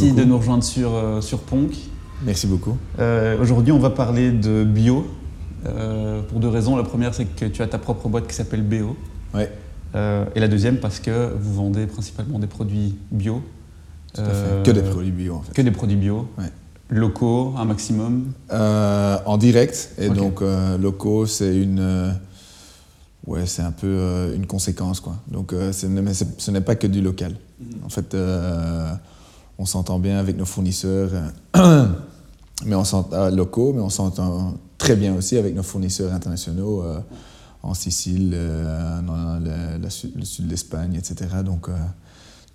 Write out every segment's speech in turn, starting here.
Merci, de nous rejoindre sur, euh, sur Ponk. Merci beaucoup. Euh, aujourd'hui, on va parler de bio. Euh, pour deux raisons. La première, c'est que tu as ta propre boîte qui s'appelle BO. Ouais. et la deuxième, parce que vous vendez principalement des produits bio. Tout à fait. Que des produits bio, en fait. Que des produits bio. Ouais. Locaux, un maximum En direct. Et donc, locaux, c'est une ouais, c'est un peu une conséquence. Quoi. Donc ce n'est pas que du local. Mhm. En fait, on s'entend bien avec nos fournisseurs mais on euh, locaux, mais on s'entend très bien aussi avec nos fournisseurs internationaux euh, en Sicile, euh, dans le, sud de l'Espagne, etc. Donc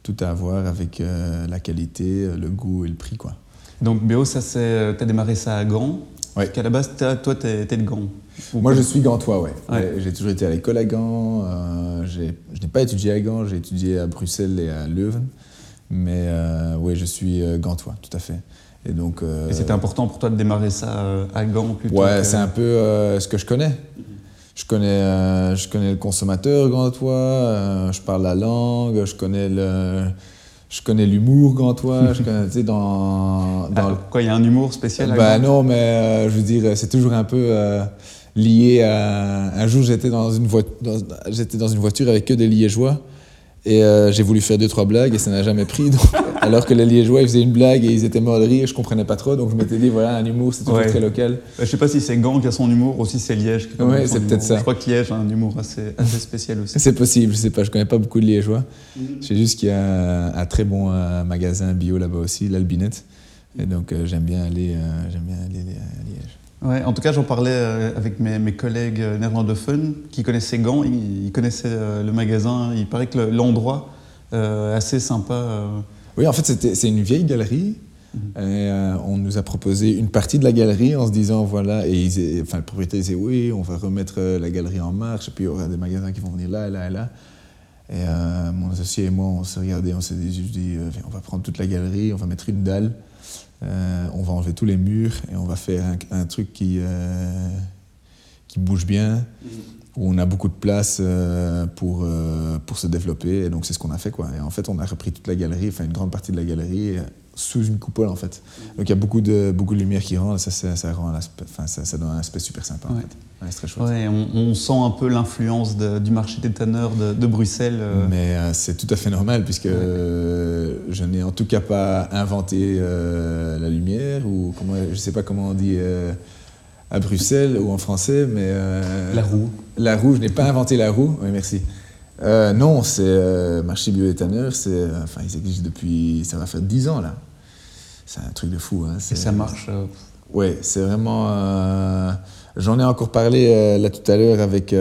tout à voir avec la qualité, le goût et le prix. Quoi. Donc c'est, tu as démarré ça à Gand? Oui. À la base, toi, tu es, de Gand Moi, je suis gantois, ouais. ouais. J'ai toujours été à l'école à Gand. je n'ai pas étudié à Gand, j'ai étudié à Bruxelles et à Leuven. Mais euh, oui, je suis euh, gantois, tout à fait. Et donc. Euh, et c'était important pour toi de démarrer ça à Gand plutôt Ouais, c'est un peu ce que je connais. Je connais, je connais le consommateur gantois, je parle la langue, je connais le. Je connais l'humour gantois, je connais, tu sais, dans... dans ah, Quoi, il y a un humour spécial à Bah non, mais je veux dire, c'est toujours un peu lié à... Un jour, j'étais dans, une j'étais dans une voiture avec que des liégeois. Et euh, j'ai voulu faire deux, trois blagues et ça n'a jamais pris. alors que les Liégeois, ils faisaient une blague et ils étaient morts de rire, je comprenais pas trop. Donc je m'étais dit, voilà, un humour, c'est toujours très local. Je sais pas si c'est Gand qui a son humour ou si c'est Liège qui a ouais, c'est peut-être ça. Je crois que Liège a un humour assez, assez spécial aussi. c'est possible, je sais pas, je connais pas beaucoup de Liégeois. Je sais juste qu'il y a un très bon euh, magasin bio là-bas aussi, l'Albinette. Et donc euh, j'aime bien, aller, j'aime bien aller à Liège. Ouais, en tout cas, j'en parlais euh, avec mes, mes, collègues néerlandophones qui connaissaient Gand, ils, connaissaient euh, le magasin, il paraît que l'endroit euh, assez sympa. Oui, en fait, c'est une vieille galerie. Mhm. Et, on nous a proposé une partie de la galerie en se disant voilà, et enfin, le propriétaire disait oui, on va remettre la galerie en marche, et puis il y aura des magasins qui vont venir là, là et là. Et mon associé et moi, on s'est regardé, on s'est dit, on va prendre toute la galerie, on va mettre une dalle. Euh, on va enlever tous les murs et on va faire un, truc qui, euh, qui bouge bien, mm. où on a beaucoup de place euh, pour, pour se développer. Et donc c'est ce qu'on a fait. Quoi. Et en fait, on a repris toute la galerie, enfin une grande partie de la galerie, sous une coupole en fait. Donc il y a beaucoup de, beaucoup de lumière qui rentre, ça, ça, ça, rend enfin, ça, ça donne un aspect super sympa en fait. c'est très chouette. Ouais, on, sent un peu l'influence du marché des tanneurs de, de Bruxelles. Mais c'est tout à fait normal puisque je n'ai en tout cas pas inventé euh, la lumière, ou comment, je ne sais pas comment on dit euh, à Bruxelles ou en français, mais... Euh, la roue. La roue, je n'ai pas inventé la roue, oui merci. Non, c'est marché bioéthaneur, c'est, enfin ils existent depuis, ça va faire 10 ans là. C'est un truc de fou. Hein, Et ça marche Oui, c'est vraiment... J'en ai encore parlé là tout à l'heure avec,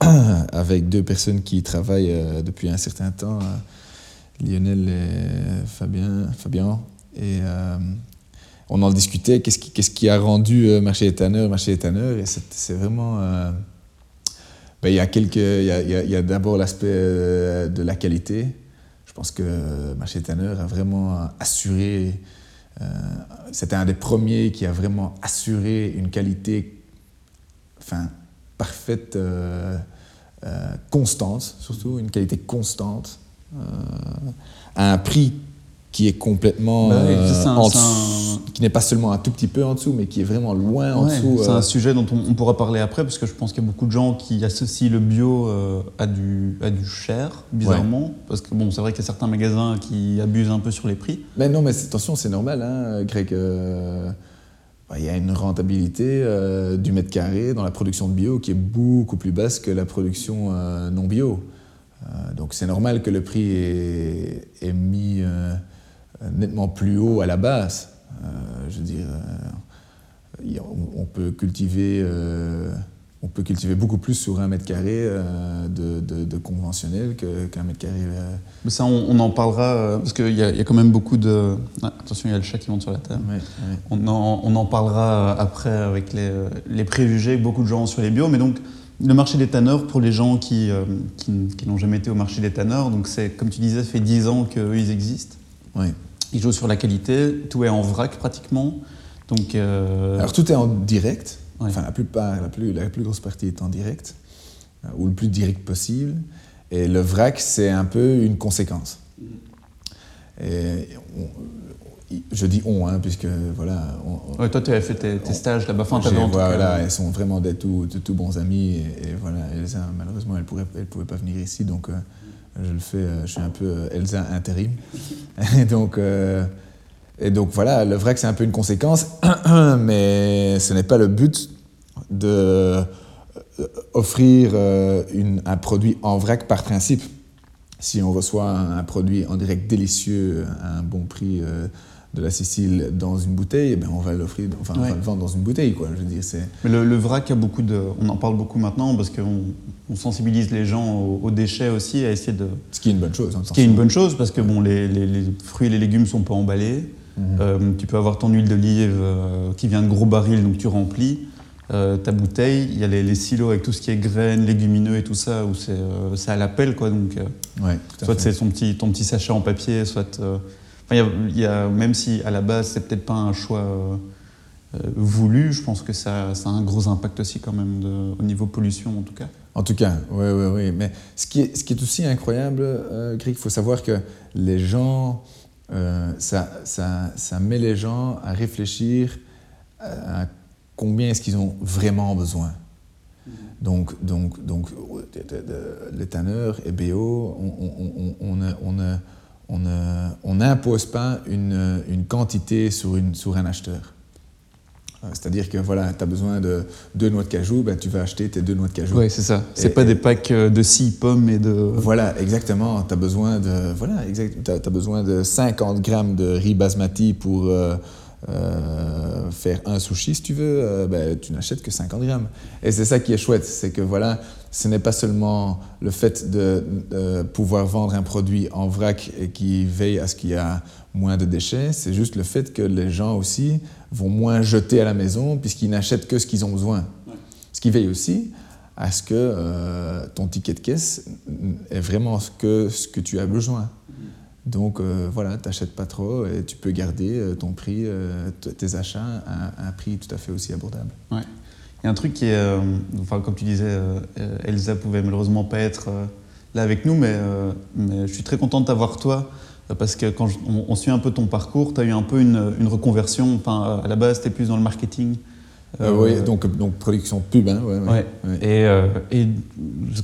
avec deux personnes qui travaillent depuis un certain temps Lionel et Fabien. Fabien et euh, on en discutait, qu'est-ce qui, qu'est-ce qui, a rendu euh, Marché Tanneurs Marché Tanneurs Et c'est, vraiment. Euh, ben, il y a, quelques, il y a, il y a d'abord l'aspect de la qualité. Je pense que Marché des Tanneurs a vraiment assuré. c'était un des premiers qui a vraiment assuré une qualité enfin, parfaite, constante, surtout, une qualité constante. Euh, à un prix qui est complètement bah euh, qui n'est pas seulement un tout petit peu en dessous, mais qui est vraiment loin en dessous. C'est un euh. sujet dont on, pourra parler après, parce que je pense qu'il y a beaucoup de gens qui associent le bio à, du, à du cher, bizarrement, parce que bon, c'est vrai qu'il y a certains magasins qui abusent un peu sur les prix. Mais non, mais attention, c'est normal, hein, Greg. Bah, il y a une rentabilité du mètre carré dans la production de bio qui est beaucoup plus basse que la production non bio. Euh, donc c'est normal que le prix est, mis euh, nettement plus haut à la base. Euh, je veux dire, on, peut cultiver on peut cultiver beaucoup plus sur un mètre carré de, conventionnel qu'un mètre carré. Mais ça, on, en parlera, parce qu'il y, a quand même beaucoup de. Ah, attention, il y a le chat qui monte sur la table. On, en, parlera après avec les, les, préjugés que beaucoup de gens ont sur les bio. Mais donc, le marché des tanneurs, pour les gens qui, euh, qui, n'ont jamais été au marché des tanneurs, donc c'est, comme tu disais, ça fait 10 ans qu'eux, ils existent. Oui. Ils jouent sur la qualité, tout est en vrac pratiquement. Donc, euh, Alors tout est en direct, enfin la plupart, la plus, la plus grosse partie est en direct, euh, ou le plus direct possible. Et le vrac, c'est un peu une conséquence. Et je dis on, hein, puisque voilà. toi, tu avais fait tes, stages là-bas, enfin, Voilà, elles sont vraiment des tout, tout, bons amis. Et, voilà, Elsa, malheureusement, elle ne pouvait pas venir ici, donc euh, je le fais, euh, je suis un peu euh, Elsa intérim. et, donc, donc voilà, le vrac, c'est un peu une conséquence, mais ce n'est pas le but de offrir un produit en vrac par principe. Si on reçoit un, produit en direct délicieux à un bon prix de la Sicile dans une bouteille, eh ben on va l'offrir, enfin on va le vendre dans une bouteille, quoi. Je veux dire, c'est. Mais le, vrac a beaucoup de, on en parle beaucoup maintenant parce qu'on on sensibilise les gens aux, déchets aussi, à essayer de. Ce qui est une bonne chose. Hein, Ce qui est une bonne chose parce que bon, les, les, fruits et les légumes sont pas emballés. Mhm. Euh, tu peux avoir ton huile d'olive euh, qui vient de gros barils, donc tu remplis. Euh, ta bouteille, il y a les, silos avec tout ce qui est graines, légumineux et tout ça, où c'est à l'appel, quoi. Donc, ouais, soit c'est ton petit, ton petit sachet en papier, soit même si à la base c'est peut-être pas un choix euh, euh, voulu, je pense que ça, a un gros impact aussi quand même au niveau pollution en tout cas. En tout cas, oui, oui, oui. Mais ce qui est, aussi incroyable, euh, Greg, il faut savoir que les gens, ça, ça, ça, met les gens à réfléchir à combien est-ce qu'ils ont vraiment besoin. Donc, donc, donc les tanneurs et on, on, on, on n'impose pas une, quantité sur, une, sur un acheteur. Euh, c'est-à-dire que voilà, tu as besoin de deux noix de cajou, ben, tu vas acheter tes deux noix de cajou. Oui, c'est ça. C'est pas des packs euh, de six pommes et de. Voilà, exactement. Tu as besoin de voilà, exact, as, besoin de 50 grammes de riz basmati pour euh, faire un sushi, si tu veux. ben, tu n'achètes que 50 grammes. Et c'est ça qui est chouette, c'est que voilà, ce n'est pas seulement le fait de, pouvoir vendre un produit en vrac et qui veille à ce qu'il y a moins de déchets, c'est juste le fait que les gens aussi vont moins jeter à la maison puisqu'ils n'achètent que ce qu'ils ont besoin. Ce qui veille aussi à ce que euh, ton ticket de caisse est vraiment ce que, ce que tu as besoin. Donc euh, voilà, tu n'achètes pas trop et tu peux garder euh, ton prix, tes achats à, un prix tout à fait aussi abordable. Il y a un truc qui est, euh, enfin, comme tu disais, euh, Elsa pouvait malheureusement pas être euh, là avec nous, mais, mais, je suis très content de t'avoir toi, parce que quand on, suit un peu ton parcours, tu as eu un peu une, une reconversion. Enfin, à la base, tu es plus dans le marketing. oui, donc, donc production pub. Hein, ouais, ouais. Et, et,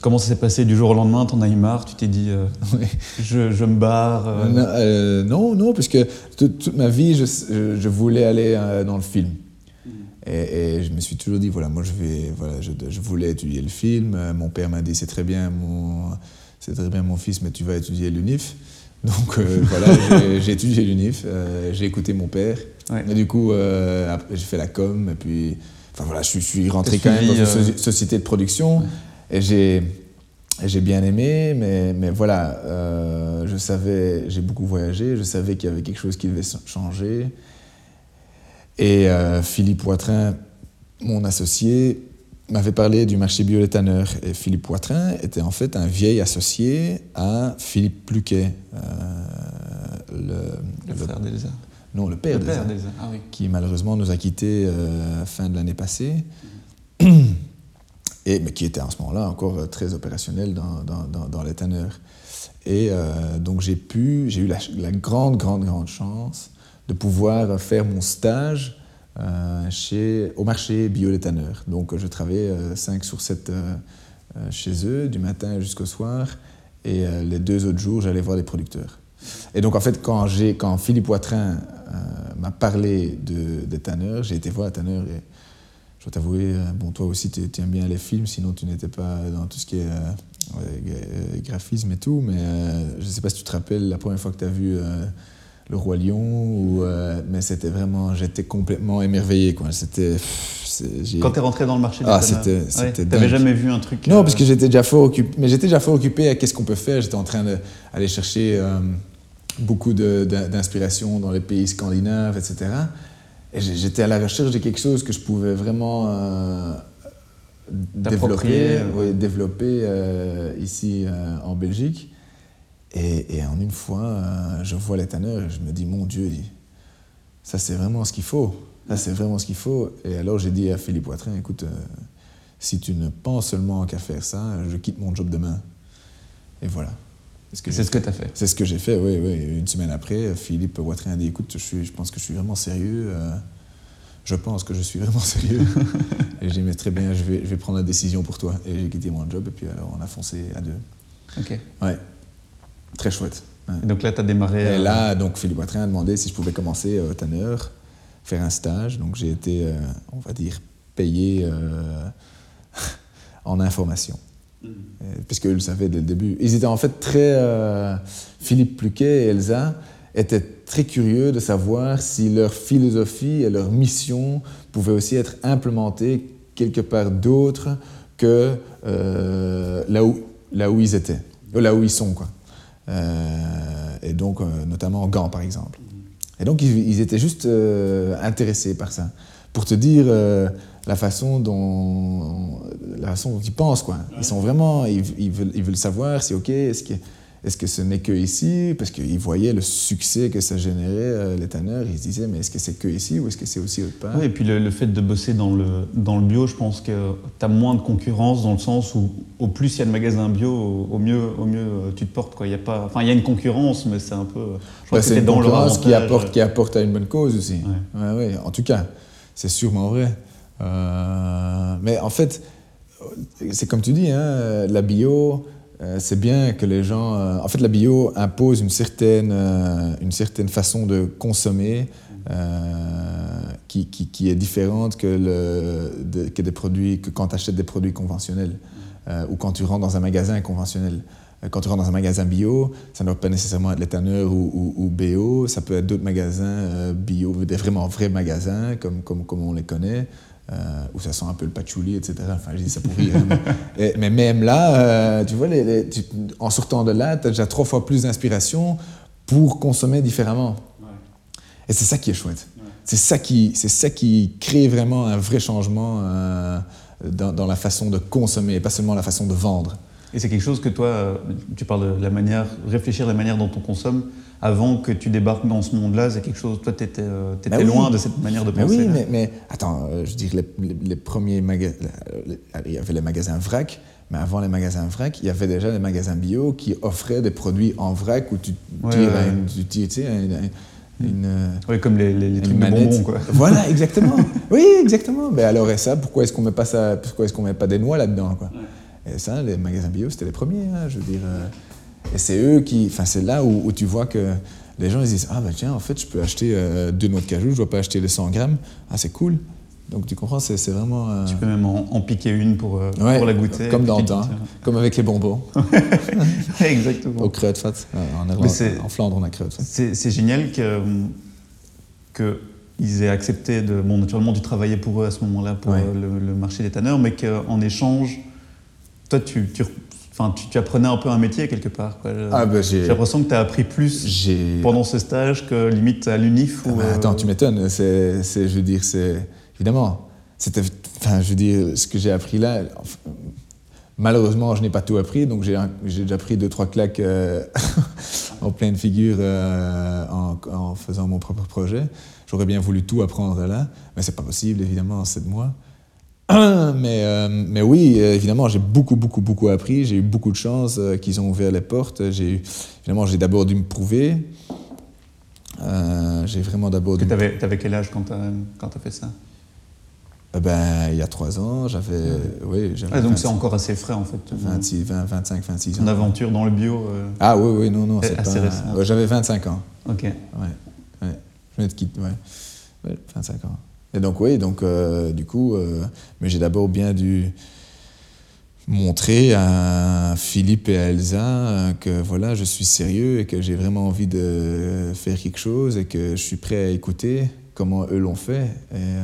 comment ça s'est passé du jour au lendemain? T'en as eu marre? Tu t'es dit, je, je, me barre non, non, parce que toute, ma vie, je, je voulais aller dans le film. Et, je me suis toujours dit, voilà, moi je vais, voilà, je, je voulais étudier le film. Euh, mon père m'a dit, c'est très bien, mon, c'est très bien mon fils, mais tu vas étudier l'UNIF. Donc euh, voilà, j'ai, étudié l'UNIF, euh, j'ai écouté mon père. Et du coup, j'ai fait la com, et puis, enfin voilà, je, suis rentré quand même dans une société de production. Et j'ai, j'ai bien aimé, mais, mais voilà, je savais, j'ai beaucoup voyagé, je savais qu'il y avait quelque chose qui devait changer. Et euh, Philippe Poitrin, mon associé, m'avait parlé du marché bio-éthaneur. Et Philippe Poitrin était en fait un vieil associé à Philippe Pluquet. Euh, le, frère d'Elsa Non, le père d'Elsa. Ah, oui. Qui malheureusement nous a quittés euh, fin de l'année passée. Et, mais qui était à ce moment-là encore très opérationnel dans, dans, dans, l'éthaneur. Et donc j'ai pu, j'ai eu la, la, grande, grande, grande chance de pouvoir faire mon stage euh, chez, au marché bio-léthaneur. Donc je travaillais 5 euh, sur 7 euh, chez eux, du matin jusqu'au soir, et les deux autres jours, j'allais voir les producteurs. Et donc en fait, quand, quand Philippe Poitrin m'a parlé de, de Tanner, j'ai été voir Tanner et je dois t'avouer, bon, toi aussi, tu aimes bien les films, sinon tu n'étais pas dans tout ce qui est graphisme et tout, mais je ne sais pas si tu te rappelles la première fois que tu as vu le Roi Lion, ou, euh, mais c'était vraiment, j'étais complètement émerveillé. Quoi. C'était, Quand tu es rentré dans le marché ah, c'était, c'était T'avais jamais vu un truc Non, parce que euh, j'étais déjà fort occupé, mais j'étais déjà fort occupé à qu'est-ce qu'on peut faire. J'étais en train d'aller chercher euh, beaucoup d'inspiration dans les pays scandinaves, etc. Et j'étais à la recherche de quelque chose que je pouvais vraiment développer, développer ici en Belgique. Et, en une fois, euh, je vois les tanneurs et je me dis, mon Dieu, ça c'est vraiment ce qu'il faut. Ça c'est vraiment ce qu'il faut. Et alors j'ai dit à Philippe Poitrin, écoute, euh, si tu ne penses seulement qu'à faire ça, je quitte mon job demain. Et voilà. C'est ce que tu as fait C'est ce que j'ai fait, oui, oui. Une semaine après, Philippe Watrien a dit écoute, je, suis, je pense que je suis vraiment sérieux. Euh, je pense que je suis vraiment sérieux. et j'ai dit mais très bien, je vais, je vais prendre la décision pour toi. Et j'ai quitté mon job et puis alors on a foncé à deux. Ok. Ouais. Très chouette. donc là, tu as démarré. Et euh, là, donc Philippe Watrien a demandé si je pouvais commencer au Tanner, faire un stage. Donc j'ai été, euh, on va dire, payé en information. Mm. Puisque le savaient dès le début. Ils étaient en fait très. Euh, Philippe Pluquet et Elsa étaient très curieux de savoir si leur philosophie et leur mission pouvaient aussi être implémentées quelque part d'autre que euh, là, où, là où ils étaient, là où ils sont. Quoi. Euh, et donc, notamment en Gand, par exemple. Et donc, ils, étaient juste intéressés par ça. Pour te dire la façon dont, la façon dont ils pensent. Quoi. Ils sont vraiment, ils, veulent, ils veulent savoir si, ok, est-ce que ce n'est que ici? Parce qu'ils voyaient le succès que ça générait, euh, les tanneurs. Ils se disaient, mais est-ce que c'est que ici ou est-ce que c'est aussi autre part? Oui, et puis le, fait de bosser dans le, dans le bio, je pense que tu as moins de concurrence dans le sens où au plus il y a de magasins bio, au, mieux, au mieux euh, tu te portes. Quoi. Il y a pas, enfin, il y a une concurrence, mais c'est un peu. Bah, c'est une concurrence qui apporte, qui apporte à une bonne cause aussi. Ouais. Ouais, en tout cas, c'est sûrement vrai. Euh, mais en fait, c'est comme tu dis, hein, la bio, euh, c'est bien que les gens. Euh, en fait, la bio impose une certaine, une certaine façon de consommer qui, qui, est différente que, le, que, des produits, que quand tu achètes des produits conventionnels ou quand tu rentres dans un magasin conventionnel. Quand tu rentres dans un magasin bio, ça ne doit pas nécessairement être l'éthanol ou, ou, BO, ça peut être d'autres magasins bio, des vraiment vrais magasins comme, comme, comme on les connaît. Euh, où ça sent un peu le patchouli, etc. Enfin, je dis ça pour rire. mais, même là, euh, tu vois, les, en sortant de là, tu as déjà trois fois plus d'inspiration pour consommer différemment. Et c'est ça qui est chouette. C'est ça, qui, ça qui crée vraiment un vrai changement euh, dans, dans, la façon de consommer, pas seulement la façon de vendre. Et c'est quelque chose que toi, tu parles de la manière, réfléchir la manière dont on consomme, avant que tu débarques dans ce monde-là, c'est quelque chose. Toi, tu étais, euh, bah loin de cette manière de penser. oui, mais, mais, attends, euh, je dis les, les, premiers magasins. Il y avait les magasins vrac, mais avant les magasins vrac, il y avait déjà des magasins bio qui offraient des produits en vrac où tu tires, Une, tu sais, une, euh, oui, comme les, les, trucs de bonbons, quoi. Voilà, exactement. oui, exactement. Mais alors, et ça, pourquoi est-ce qu'on met pas ça Pourquoi est-ce qu'on met pas des noix là-dedans, quoi? Et ça, les magasins bio, c'était les premiers. Hein, je veux dire. Et c'est eux qui. Enfin, c'est là où, tu vois que les gens ils disent Ah, ben tiens, en fait, je peux acheter euh, deux noix de cajou, je ne dois pas acheter les 100 grammes. Ah, c'est cool. Donc tu comprends, c'est vraiment. Euh, tu peux même en, piquer une pour, euh, pour la goûter. Comme dans comme avec les bonbons. Exactement. Au Kruidvat. En, en, Flandre, on a Kruidvat. C'est génial que, que ils aient accepté de. Bon, naturellement, tu travaillais pour eux à ce moment-là, pour le, marché des tanneurs, mais qu'en échange, toi, tu, tu Enfin, tu, apprenais un peu un métier quelque part. Ah, bah, j'ai l'impression que tu as appris plus pendant ce stage que limite à l'UNIF. Ah, bah, attends, tu m'étonnes. C'est, je veux dire, c'est évidemment. C'était, enfin, je veux dire, ce que j'ai appris là. malheureusement, je n'ai pas tout appris, donc j'ai, déjà pris deux trois claques euh, en pleine figure euh, en, faisant mon propre projet. J'aurais bien voulu tout apprendre là, mais c'est pas possible évidemment en sept mois. mais, euh, mais oui, évidemment, j'ai beaucoup, beaucoup, beaucoup appris. J'ai eu beaucoup de chance euh, qu'ils ont ouvert les portes. J'ai, évidemment, j'ai d'abord dû me prouver. Euh, j'ai vraiment d'abord dû. Tu avais, quel âge quand tu as, fait ça? Ben, il y a trois ans, j'avais. Oui, ah, donc c'est encore assez frais en fait. 26, 20, 25, 26 ans. Une aventure dans le bio. Ah oui, oui, non, non, c'est assez récent. j'avais 25 ans. Ok. Ouais, ouais. Je venais de quitter, ouais. 25 ans. Et donc, oui, donc, euh, du coup, euh, mais j'ai d'abord bien dû montrer à Philippe et à Elsa euh, que voilà, je suis sérieux et que j'ai vraiment envie de faire quelque chose et que je suis prêt à écouter comment eux l'ont fait. Et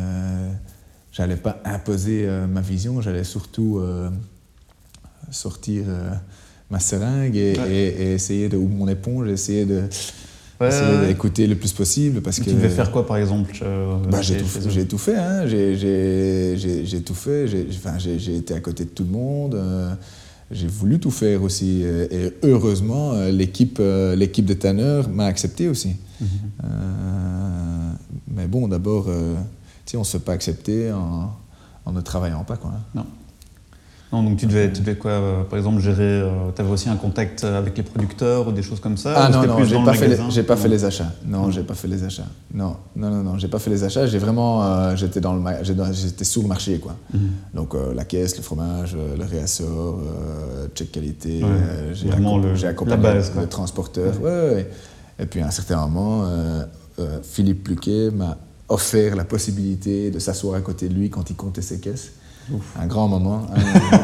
j'allais pas imposer ma vision, j'allais surtout sortir ma seringue et, et, essayer de, ou mon éponge, essayer de Ouais, d'écouter le plus possible. Parce que, tu devais faire quoi par exemple bah, J'ai tout, tout, fait. Hein. J'ai tout fait. J'ai été à côté de tout le monde. Euh, j'ai voulu tout faire aussi. Et heureusement, euh, l'équipe euh, l'équipe de Tanner m'a accepté aussi. Mhm. mais bon, d'abord, on ne se fait pas accepter en, en, ne travaillant pas. Quoi. Non. Non, donc tu devais, tu devais quoi, euh, par exemple, gérer, tu avais aussi un contact avec les producteurs ou des choses comme ça Ah non, non, j'ai pas, fait les, j'ai pas fait les achats. Non, j'ai pas fait les achats. Non, non, non, non, j'ai pas fait les achats. J'ai vraiment, j'étais dans le, j'étais sous le marché, quoi. Mhm. Donc la caisse, le fromage, le réassort, check qualité, j'ai, j'ai accompagné la base, le transporteur. Ouais. Ouais, Et puis à un certain moment, Philippe Pluquet m'a offert la possibilité de s'asseoir à côté de lui quand il comptait ses caisses. Un grand moment.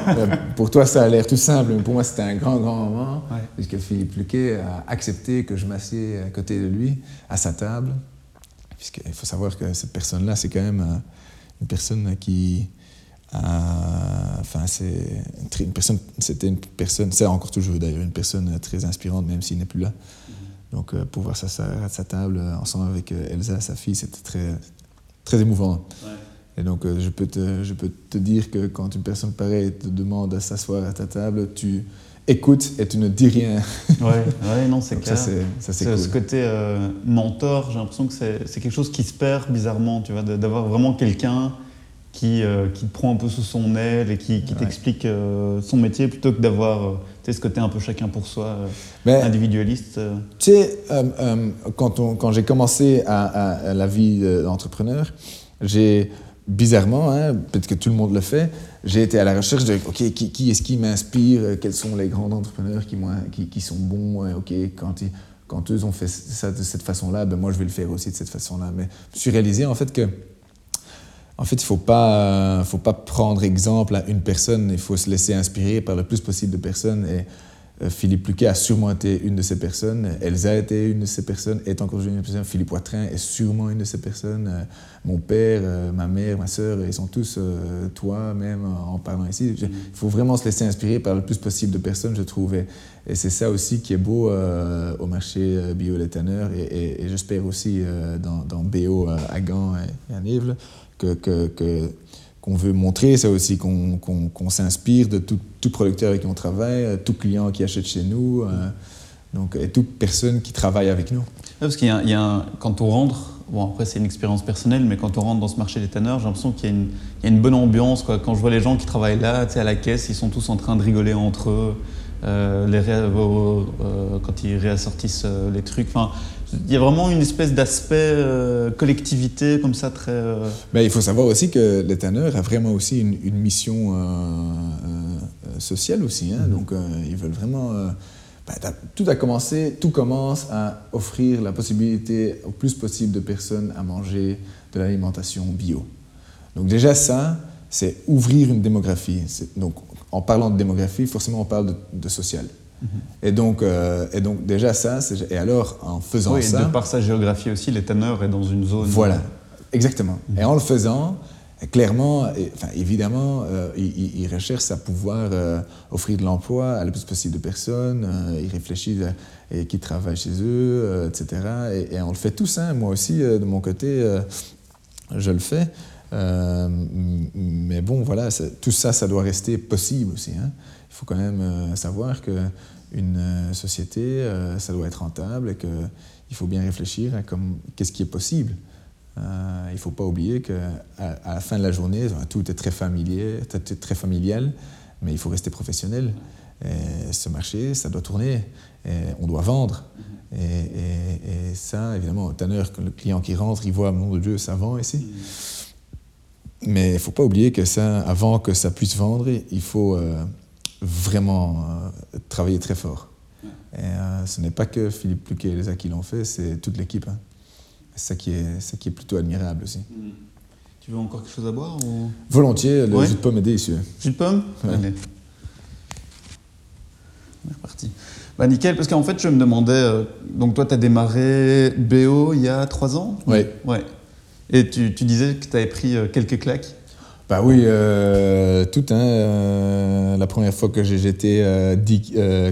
Euh, pour toi, ça a l'air tout simple, mais pour moi, c'était un grand, grand moment, puisque Philippe Luquet a accepté que je m'assieds à côté de lui, à sa table. Puisqu'il faut savoir que cette personne-là, c'est quand même euh, une personne qui. enfin, c'est une personne, c'était une personne, c'est encore toujours d'ailleurs une personne très inspirante, même s'il n'est plus là. Mm-hmm. Donc, euh, pouvoir s'asseoir à sa table ensemble avec Elsa, sa fille, c'était très, très émouvant. Et donc, euh, je, peux te, je peux te dire que quand une personne pareille te demande à s'asseoir à ta table, tu écoutes et tu ne dis rien. Ouais, ouais non, c'est clair. Ça, c'est cool. Ce côté euh, mentor, j'ai l'impression que c'est quelque chose qui se perd bizarrement, tu vois, d'avoir vraiment quelqu'un qui, euh, qui te prend un peu sous son aile et qui, qui t'explique son métier plutôt que d'avoir ce côté un peu chacun pour soi, individualiste. Tu sais, quand, quand j'ai commencé à, à, la vie d'entrepreneur, j'ai bizarrement, hein, peut-être que tout le monde le fait, j'ai été à la recherche de qui, est-ce qui m'inspire euh, Quels sont les grands entrepreneurs qui, sont bons OK, quand, ils, quand eux ont fait ça de cette façon-là, ben moi je vais le faire aussi de cette façon-là. Mais je me suis réalisé en fait que en fait, il ne faut pas, faut pas prendre exemple à une personne, il faut se laisser inspirer par le plus possible de personnes. Euh, Philippe Luquet a sûrement été une de ces personnes. Elsa a été une de ces personnes, est encore une de ces personnes. Philippe Poitrin est sûrement une de ces personnes. Euh, mon père, euh, ma mère, ma soeur, ils sont tous, toi même, en parlant ici. Il faut vraiment se laisser inspirer par le plus possible de personnes, je trouve. Et, c'est ça aussi qui est beau au marché bio des tanneurs. Et, j'espère aussi dans, dans, BO à Gand et à Nives que, que, que qu'on veut montrer, c'est aussi qu'on s'inspire de tout, producteur avec qui on travaille, euh, tout client qui achète chez nous, euh, donc, et toute personne qui travaille avec nous. parce qu'il y, a, quand on rentre, bon après c'est une expérience personnelle, mais quand on rentre dans ce marché des tanneurs, j'ai l'impression qu'il y, a une bonne ambiance. Quand je vois les gens qui travaillent là, à la caisse, ils sont tous en train de rigoler entre eux. Euh, les quand ils réassortissent les trucs. Il y a vraiment une espèce d'aspect euh, collectivité comme ça très. Euh, ben, il faut savoir aussi que les tanneurs a vraiment aussi une, mission euh, sociale aussi. Hein. Mm-hmm. Donc ils veulent vraiment. Ben, tout a commencé, tout commence à offrir la possibilité au plus possible de personnes à manger de l'alimentation bio. Donc déjà ça, c'est ouvrir une démographie. Donc en parlant de démographie, forcément on parle de social. Mhm. Et donc, euh, et donc déjà ça, et alors en faisant oui, ça... Et de par sa géographie aussi, les tanneurs est dans une zone... Voilà, exactement. Mhm. Et en le faisant, clairement, enfin, évidemment, euh, ils, recherchent à pouvoir euh, offrir de l'emploi à le plus possible de personnes, ils réfléchissent et qui travaillent chez eux, etc. Et, on le fait tous, hein. moi aussi, de mon côté, je le fais. mais bon, voilà, tout ça, ça doit rester possible aussi. Hein il faut quand même euh, savoir qu'une euh, société, euh, ça doit être rentable et qu'il faut bien réfléchir à qu'est-ce qui est possible. il ne faut pas oublier qu'à la fin de la journée, tout est très familier, très familial, mais il faut rester professionnel. Et ce marché, ça doit tourner, et on doit vendre. Et, ça, évidemment, au tanneur, le client qui rentre, il voit, mon Dieu, ça vend ici. Mais il ne faut pas oublier que ça, avant que ça puisse vendre, il faut vraiment euh, travailler très fort. Et euh, ce n'est pas que Philippe Pluquet et les qui l'ont fait, c'est toute l'équipe. Hein. C'est ça qui est, ça qui est plutôt admirable aussi. Mm. Tu veux encore quelque chose à boire ou... Volontiers, le jus de pomme est délicieux. Jus de pomme? Ouais. On est reparti. Bah, nickel, parce qu'en fait, je me demandais, euh, donc toi, tu as démarré BO il y a trois ans? Oui. Ouais. Et tu, tu disais que tu avais pris quelques claques bah oui, euh, tout. Hein, euh, la première fois que j'ai jeté euh,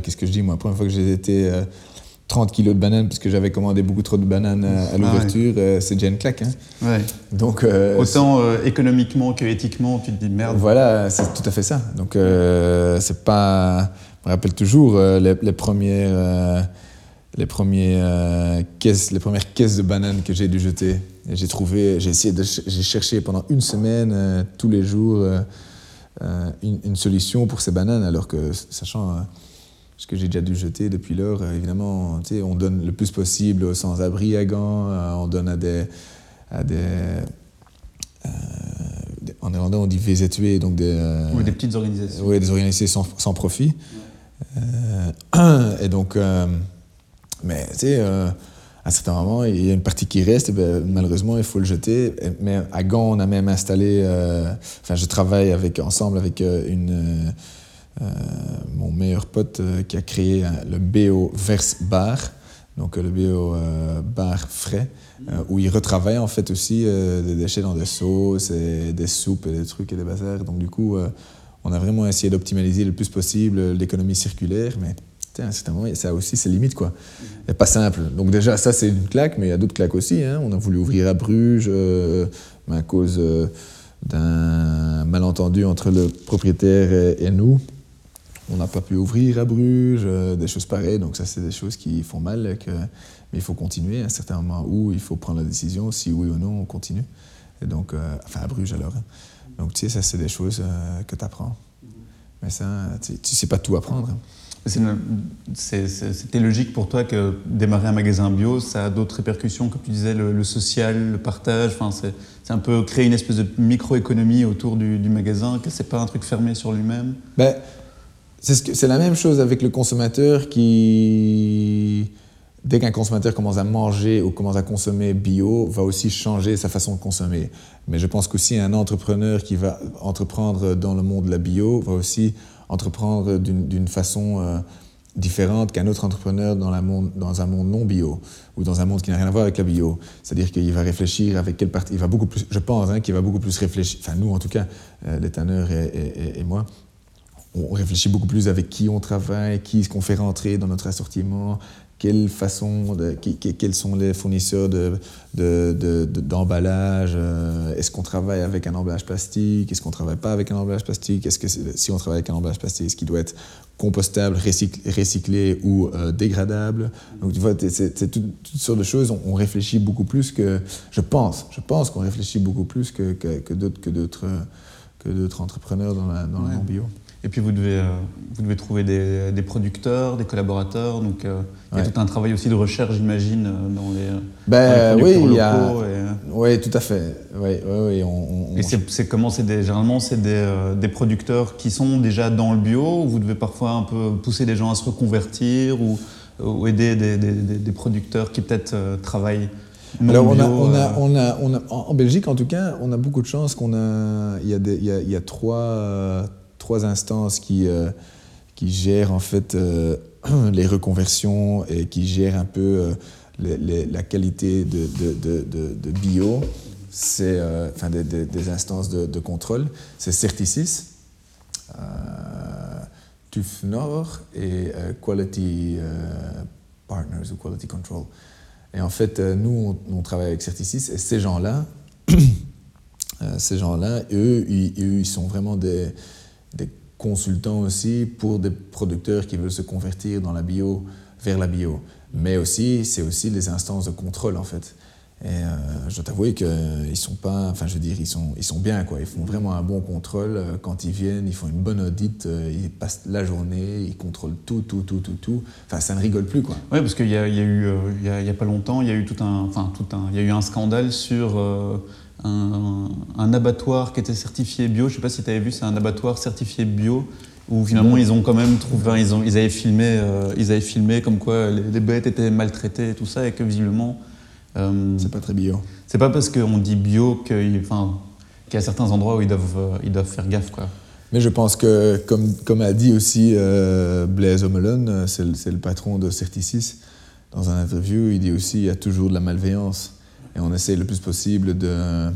qu'est-ce que je dis moi La première fois que j'ai jeté 30 kilos de bananes parce que j'avais commandé beaucoup trop de bananes à, ah l'ouverture, c'est déjà une claque. Hein. Ouais. Donc, Autant économiquement que éthiquement, tu te dis merde. Voilà, c'est tout à fait ça. Donc c'est pas. Je me rappelle toujours les, les, premières les, premières, caisses, les premières caisses de bananes que j'ai dû jeter. J'ai trouvé, j'ai essayé j'ai cherché pendant une semaine, euh, tous les jours, euh, une, solution pour ces bananes, alors que, sachant ce que j'ai déjà dû jeter depuis lors, évidemment, on donne le plus possible aux sans-abri à Gand, on donne à des, à des en néerlandais on dit VZW, donc des, oui, des petites organisations. Oui, des organisations sans, sans profit. et donc, mais tu sais, à un certain moment, il y a une partie qui reste, ben, malheureusement, il faut le jeter. Mais à Gand, on a même installé, enfin, je travaille avec, ensemble avec une, mon meilleur pote qui a créé le BO Verse Bar, donc le BO Bar frais. où il retravaille en fait aussi des déchets dans des sauces, et des soupes et des trucs et des bazars. Donc du coup, on a vraiment essayé d'optimaliser le plus possible l'économie circulaire, mais à un certain moment, ça aussi ses limites, quoi. Et pas simple. Donc déjà, ça, c'est une claque, mais il y a d'autres claques aussi. Hein. On a voulu ouvrir à Bruges, euh, à cause euh, d'un malentendu entre le propriétaire et, nous. On n'a pas pu ouvrir à Bruges, euh, des choses pareilles. Donc ça, c'est des choses qui font mal, mais il faut continuer à un certain moment où il faut prendre la décision, si oui ou non on continue. Et donc, enfin, à Bruges alors. Hein. Donc, tu sais, ça, c'est des choses que tu apprends. Mais ça, tu sais pas tout apprendre. C'était logique pour toi que démarrer un magasin bio, ça a d'autres répercussions, comme tu disais, le, social, le partage. Enfin, c'est un peu créer une espèce de microéconomie autour du, magasin, que c'est pas un truc fermé sur lui-même? Ben, c'est la même chose avec le consommateur qui, dès qu'un consommateur commence à manger ou commence à consommer bio, va aussi changer sa façon de consommer. Mais je pense qu'aussi un entrepreneur qui va entreprendre dans le monde de la bio va aussi entreprendre d'une façon euh, différente qu'un autre entrepreneur dans, la monde, dans un monde non bio ou dans un monde qui n'a rien à voir avec la bio. C'est-à-dire qu'il va réfléchir avec quelle partie, il va beaucoup plus, je pense hein, qu'il va beaucoup plus réfléchir, enfin nous en tout cas, euh, les tanneurs et, moi, on réfléchit beaucoup plus avec qui on travaille, qui est-ce qu'on fait rentrer dans notre assortiment, quelle façon, de, quels sont les fournisseurs d'emballage de, de, euh, Est-ce qu'on travaille avec un emballage plastique Est-ce qu'on ne travaille pas avec un emballage plastique Est-ce que si on travaille avec un emballage plastique, est-ce qu'il doit être compostable, recyclé, ou euh, dégradable? Donc tu vois, c'est toutes, sortes de choses. On, réfléchit beaucoup plus que, je pense, je pense qu'on réfléchit beaucoup plus que, que, que d'autres entrepreneurs dans, la, dans le bio. Et puis vous devez, euh, vous devez trouver des, des, producteurs, des collaborateurs. Donc euh, il y a tout un travail aussi de recherche, j'imagine, euh, dans les, ben, oui, locaux. Y a... Oui, tout à fait. Oui, oui, on, Et c'est comment? C'est des, Généralement, c'est des, des, producteurs qui sont déjà dans le bio ou vous devez parfois un peu pousser des gens à se reconvertir ou, ou aider des, producteurs qui peut-être travaillent non Alors, bio, on a, on a, on a, en Belgique, en tout cas, on a beaucoup de chance qu'on a. Il y y a, il y a trois trois instances qui, euh, qui gèrent en fait euh, les reconversions et qui gèrent un peu euh, la qualité de, bio. C'est enfin des, instances de, contrôle. C'est Certicis, TÜV Nord et Quality Partners ou Quality Control. Et en fait, nous, on, travaille avec Certicis et ces gens-là, ces gens-là, eux, ils, ils, sont vraiment des, des consultants aussi pour des producteurs qui veulent se convertir dans la bio, vers la bio. Mais aussi, c'est aussi les instances de contrôle en fait. Et euh, je dois t'avouer qu'ils sont pas, enfin je veux dire, ils sont, ils sont bien quoi. Ils font vraiment un bon contrôle. Euh, quand ils viennent, ils font une bonne audite, euh, ils passent la journée, ils contrôlent tout, tout, tout, tout, tout. Enfin, ça ne rigole plus quoi. Oui, parce qu'il y, y, a eu, il y, a, pas longtemps, il y a eu tout un, enfin tout un, il y a eu un scandale sur un, abattoir qui était certifié bio. Je ne sais pas si tu avais vu, c'est un abattoir certifié bio où finalement ils ont quand même trouvé, ils, ont, ils, avaient filmé, euh, ils avaient filmé comme quoi les, bêtes étaient maltraitées et tout ça et que visiblement. Euh, c'est pas très bio. C'est pas parce qu'on dit bio qu'il y a certains endroits où ils doivent, euh, ils doivent faire gaffe. Quoi. Mais je pense que, comme, comme a dit aussi Blaise Omelon, c'est le, le, patron de Certicis, dans un interview, il dit aussi il y a toujours de la malveillance. Et on essaie le plus possible de...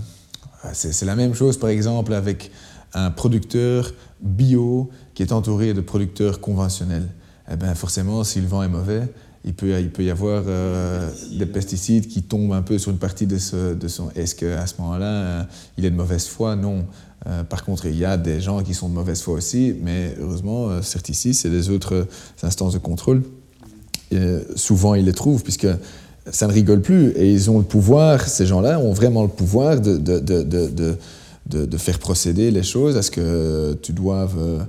C'est la même chose, par exemple, avec un producteur bio qui est entouré de producteurs conventionnels. Eh bien, forcément, si le vent est mauvais, il peut, il peut y avoir euh, des pesticides qui tombent un peu sur une partie de, ce, de son... Est-ce qu'à ce, moment-là, euh, il est de mauvaise foi? Non. Euh, par contre, il y a des gens qui sont de mauvaise foi aussi, mais heureusement, Certicis et les autres instances de contrôle, souvent, ils les trouvent, puisque ça ne rigole plus. Et ils ont le pouvoir, ces gens-là ont vraiment le pouvoir de, de, de, de, faire procéder les choses à ce que tu doives euh,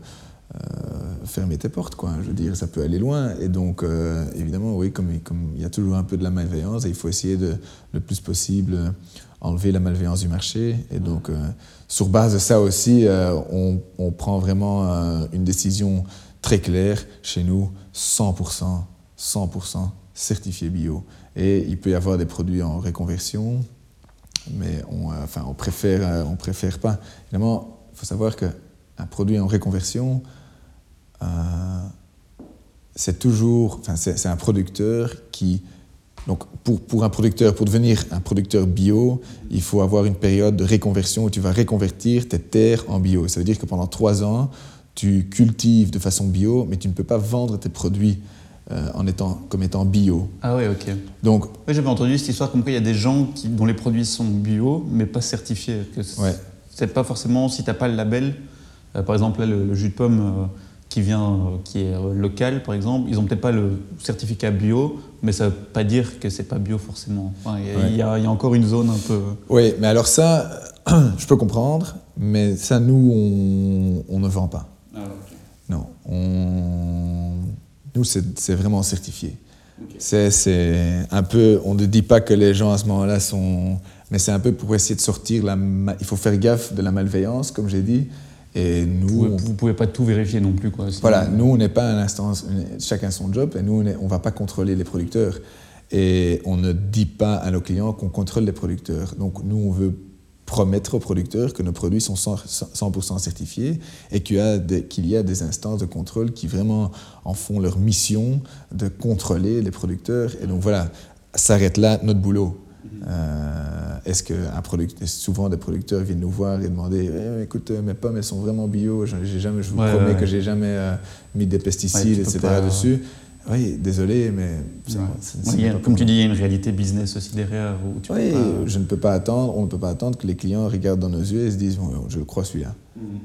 fermer tes portes. Quoi. Je veux dire, ça peut aller loin. Et donc, évidemment, oui, comme, comme il y a toujours un peu de la malveillance, il faut essayer de le plus possible enlever la malveillance du marché. Et donc, sur base de ça aussi, on, on, prend vraiment une décision très claire chez nous, 100%, 100% certifié bio. Et il peut y avoir des produits en réconversion, mais on, euh, enfin, on préfère, euh, on préfère pas. Évidemment, il faut savoir qu'un produit en réconversion, euh, c'est toujours, enfin, c'est un producteur qui, donc pour, pour un producteur, pour devenir un producteur bio, il faut avoir une période de réconversion où tu vas réconvertir tes terres en bio. Ça veut dire que pendant trois ans, tu cultives de façon bio, mais tu ne peux pas vendre tes produits euh, en étant, comme étant bio. Ah oui, ok. Donc, oui, j'avais entendu cette histoire comme quoi il y a des gens qui, dont les produits sont bio, mais pas certifiés. Que c'est pas forcément, si tu n'as pas le label, euh, par exemple là, le, jus de pomme euh, qui vient, qui est local, par exemple, ils n'ont peut-être pas le certificat bio, mais ça ne veut pas dire que c'est pas bio forcément. Il y, a encore une zone un peu. Oui, mais alors ça, je peux comprendre, mais ça, nous, on, on ne vend pas. Ah, Non, on nous, c'est vraiment certifié. C'est un peu, on ne dit pas que les gens à ce moment-là sont, mais c'est un peu pour essayer de sortir la, il faut faire gaffe de la malveillance, comme j'ai dit. Et nous, vous ne pouvez, pas tout vérifier non plus, quoi. Voilà, nous, on n'est pas un instance, chacun son job, et nous, on ne va pas contrôler les producteurs. Et on ne dit pas à nos clients qu'on contrôle les producteurs. Donc, nous, on veut promettre aux producteurs que nos produits sont 100%, certifiés et qu'il y, a des, instances de contrôle qui vraiment en font leur mission de contrôler les producteurs. Et donc voilà, s'arrête là notre boulot. Euh, est-ce que un producteur, souvent des producteurs viennent nous voir et demander eh, écoute mes pommes elles sont vraiment bio j'ai jamais je vous promets que j'ai jamais euh, mis des pesticides etc dessus oui, désolé, mais. comme tu dis, il y a une réalité business aussi derrière. Où tu oui, je ne peux pas attendre, on ne peut pas attendre que les clients regardent dans nos yeux et se disent Je le crois celui-là. Mm.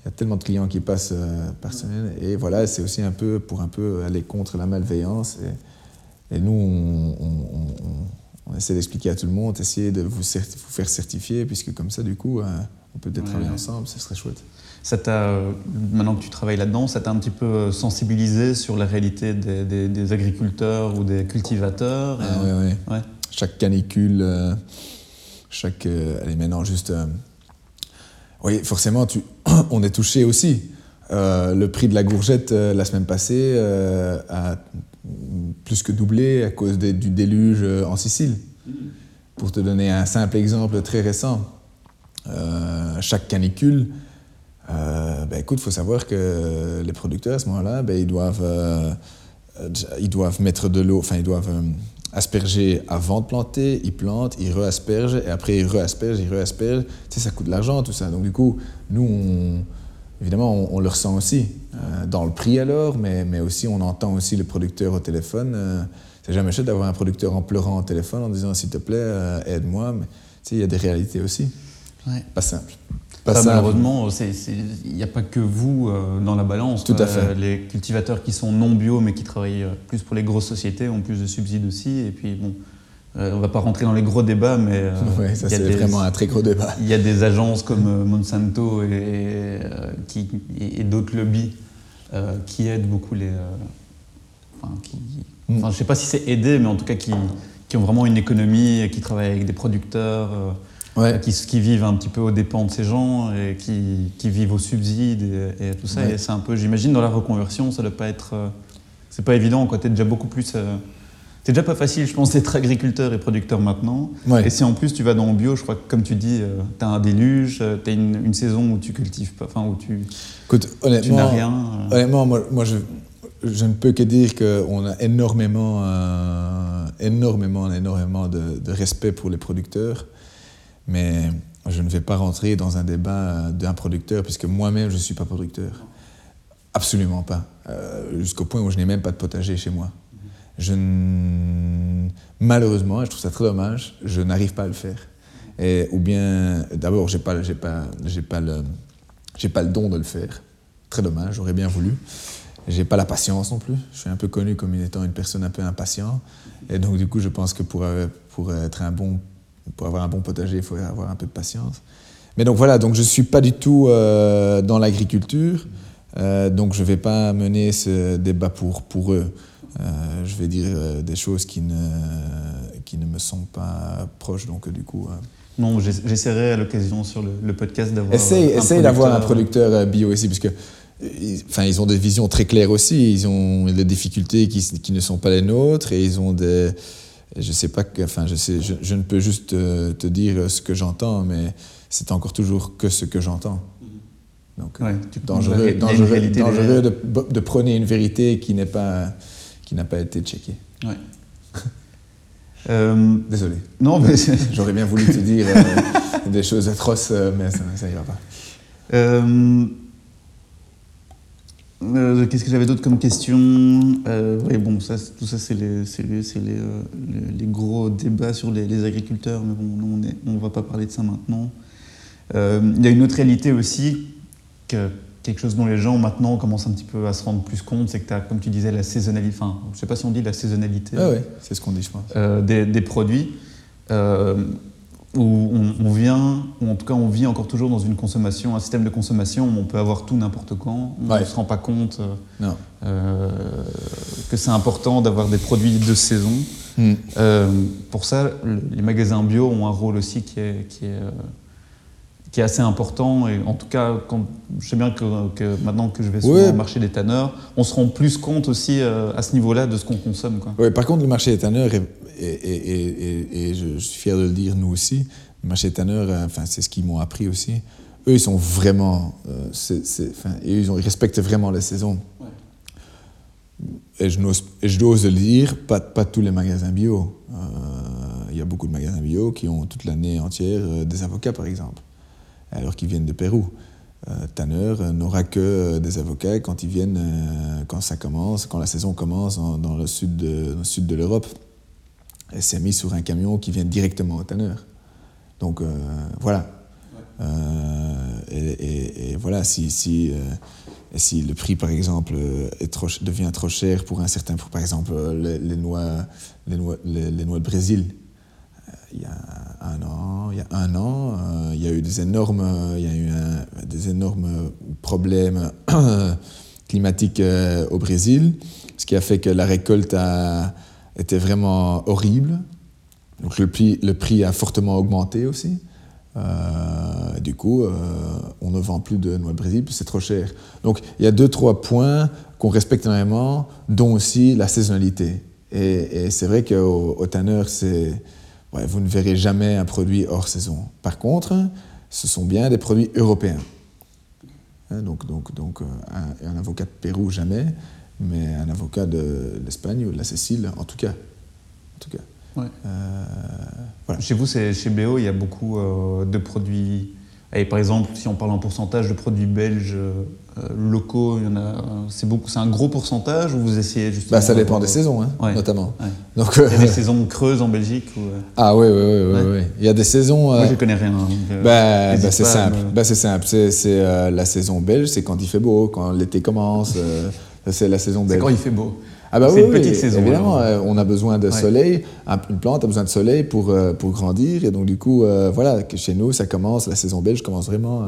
Il y a tellement de clients qui passent euh, par semaine. Et voilà, c'est aussi un peu pour un peu aller contre la malveillance. Et, nous, on, essaie d'expliquer à tout le monde, essayer de vous, faire certifier, puisque comme ça, du coup, euh, on peut peut-être travailler ensemble, ce serait chouette. Ça euh, maintenant que tu travailles là-dedans, ça t'a un petit peu euh, sensibilisé sur la réalité des, agriculteurs ou des cultivateurs ah, oui, oui. Chaque canicule, euh, chaque. allez, maintenant, juste. oui, forcément, tu, on est touché aussi. le prix de la gourgette la semaine passée a plus que doublé à cause du déluge en Sicile. Pour te donner un simple exemple très récent, chaque canicule euh, ben écoute, il faut savoir que les producteurs à ce moment-là, ben, ils, doivent, euh, ils doivent mettre de l'eau, enfin ils doivent euh, asperger avant de planter, ils plantent, ils re-aspergent, et après ils re-aspergent, ils re-aspergent. Tu sais, ça coûte de l'argent tout ça. Donc du coup, nous, évidemment, on, le ressent aussi, dans le prix alors, mais, mais aussi on entend aussi le producteur au téléphone. c'est jamais chouette d'avoir un producteur en pleurant au téléphone en disant s'il te plaît, aide-moi. Mais tu sais, il y a des réalités aussi. Pas simple malheureusement, il n'y a pas que vous euh, dans la balance. Tout à fait. les cultivateurs qui sont non bio mais qui travaillent euh, plus pour les grosses sociétés ont plus de subsides aussi. Et puis bon, euh, on ne va pas rentrer dans les gros débats, mais ça c'est vraiment un très gros débat. Il y a des agences comme Monsanto et, et, d'autres lobbies qui aident beaucoup les. Enfin, mm. je ne sais pas si c'est aider, mais en tout cas qui, qui, ont vraiment une économie, qui travaillent avec des producteurs qui, vivent un petit peu aux dépens de ces gens et qui, qui vivent aux subsides et, tout ça. Et c'est un peu, j'imagine, dans la reconversion, ça doit pas être. Euh, c'est pas évident, quoi. T'es déjà beaucoup plus. Euh, c'est déjà pas facile, je pense, d'être agriculteur et producteur maintenant. Et si en plus tu vas dans le bio, je crois que comme tu dis, euh, tu as un déluge, tu as une, une, saison où tu cultives pas, enfin où tu, Écoute, honnêtement, tu n'as rien. Honnêtement, moi, moi je, je, ne peux que dire qu'on a énormément, énormément, énormément de, de, respect pour les producteurs. Mais je ne vais pas rentrer dans un débat d'un producteur, puisque moi-même, je ne suis pas producteur. Absolument pas. Euh, jusqu'au point où je n'ai même pas de potager chez moi. Je Malheureusement, je trouve ça très dommage, je n'arrive pas à le faire. Ou bien, d'abord, je n'ai pas, pas, pas, le, pas le don de le faire. Très dommage, j'aurais bien voulu. J'ai pas la patience non plus. Je suis un peu connu comme étant une personne un peu impatient. Et donc, du coup, je pense que pour, pour être un bon pour avoir un bon potager, il faut avoir un peu de patience. Mais donc voilà, donc je ne suis pas du tout dans l'agriculture, donc je ne vais pas mener ce débat pour, pour eux. je vais dire des choses qui ne, qui ne me sont pas proches, donc du coup... Non, j'essaierai à l'occasion sur le, podcast d'avoir. Essaye, essaye d'avoir un producteur bio ici, parce que Enfin, ils ont des visions très claires aussi. Ils ont des difficultés qui, qui ne sont pas les nôtres et ils ont des. Je sais pas. Enfin, je, sais, je, ne peux juste te, dire ce que j'entends, mais c'est encore toujours que ce que j'entends. Donc, dangereux, dangereux, dangereux de, de, prôner une vérité qui n'est pas qui n'a pas été checkée. Ouais. Euh, Désolé. Non, mais j'aurais bien voulu te dire euh, des choses atroces, euh, mais ça, ça ira pas. Euh, qu'est-ce que j'avais d'autre comme question euh, oui, bon, ça, tout ça, c'est les, les, les, euh, les, gros débats sur les, agriculteurs, mais bon, on ne va pas parler de ça maintenant. Il y a une autre réalité aussi, que, quelque chose dont les gens maintenant commencent un petit peu à se rendre plus compte, c'est que tu as, comme tu disais, la saisonnalité, enfin, je ne sais pas si on dit la saisonnalité ah ouais, c'est ce qu'on dit, je pense. Des, des, produits où on, vient, ou en tout cas on vit encore toujours dans une consommation, un système de consommation où on peut avoir tout n'importe quand, on ne se rend pas compte euh, euh, que c'est important d'avoir des produits de saison. Hmm. Euh, pour ça, les magasins bio ont un rôle aussi qui est, qui est, qui est assez important. Et en tout cas, quand, je sais bien que, maintenant que je vais sur le marché des tanneurs, on se rend plus compte aussi à ce niveau-là de ce qu'on consomme. Quoi. par contre, le marché des tanneurs est et, je, suis fier de le dire, nous aussi, le marché tanneur, euh, enfin, c'est ce qu'ils m'ont appris aussi. Eux, ils sont vraiment. Euh, enfin, ils, ont, ils, respectent vraiment les saisons. Et, je et je dois le dire, pas, pas tous les magasins bio. Euh, il y a beaucoup de magasins bio qui ont toute l'année entière des avocats, par exemple, alors qu'ils viennent de Pérou. Tanneur n'aura que des avocats quand ils viennent, quand ça commence, quand la saison commence dans, le sud de, dans le sud de l'Europe elle s'est mise sur un camion qui vient directement au tanneur. Donc euh, voilà. Euh, et, voilà, si, si, euh, si, le prix, par exemple, est trop, devient trop cher pour un certain, pour, par exemple, les, noix, les, noix, les, noix de Brésil, il y a un an, il y a un an, il y a eu des énormes, il y a eu des énormes problèmes climatiques au Brésil, ce qui a fait que la récolte a, était vraiment horrible. Donc le prix, le prix a fortement augmenté aussi. Euh, du coup, euh, on ne vend plus de noix de Brésil, c'est trop cher. Donc il y a deux, trois points qu'on respecte énormément, dont aussi la saisonnalité. Et, c'est vrai qu'au au c'est, ouais, vous ne verrez jamais un produit hors saison. Par contre, ce sont bien des produits européens. Hein, donc, donc, donc euh, un, un, avocat de Pérou, jamais mais un avocat de l'Espagne ou de la Sicile, en tout cas. En tout cas. Euh, chez vous, chez BO, il y a beaucoup euh, de produits. Et par exemple, si on parle en pourcentage de produits belges euh, locaux, c'est beaucoup, c'est un gros pourcentage ou vous essayez justement bah, Ça dépend des saisons, hein, notamment. Donc, il y a des saisons creuses en Belgique Ah oui, oui, oui, oui, Il y a des saisons. Moi, je connais rien. bah, bah c'est simple. Bah, c'est simple. C'est la saison belge, c'est quand il fait beau, quand l'été commence. C'est la saison belge. C'est quand il fait beau. Ah bah c'est une petite saison. Évidemment, euh, on a besoin de soleil. Une plante a besoin de soleil pour, euh, pour grandir. Et donc, du coup, euh, voilà, chez nous, ça commence, la saison belge commence vraiment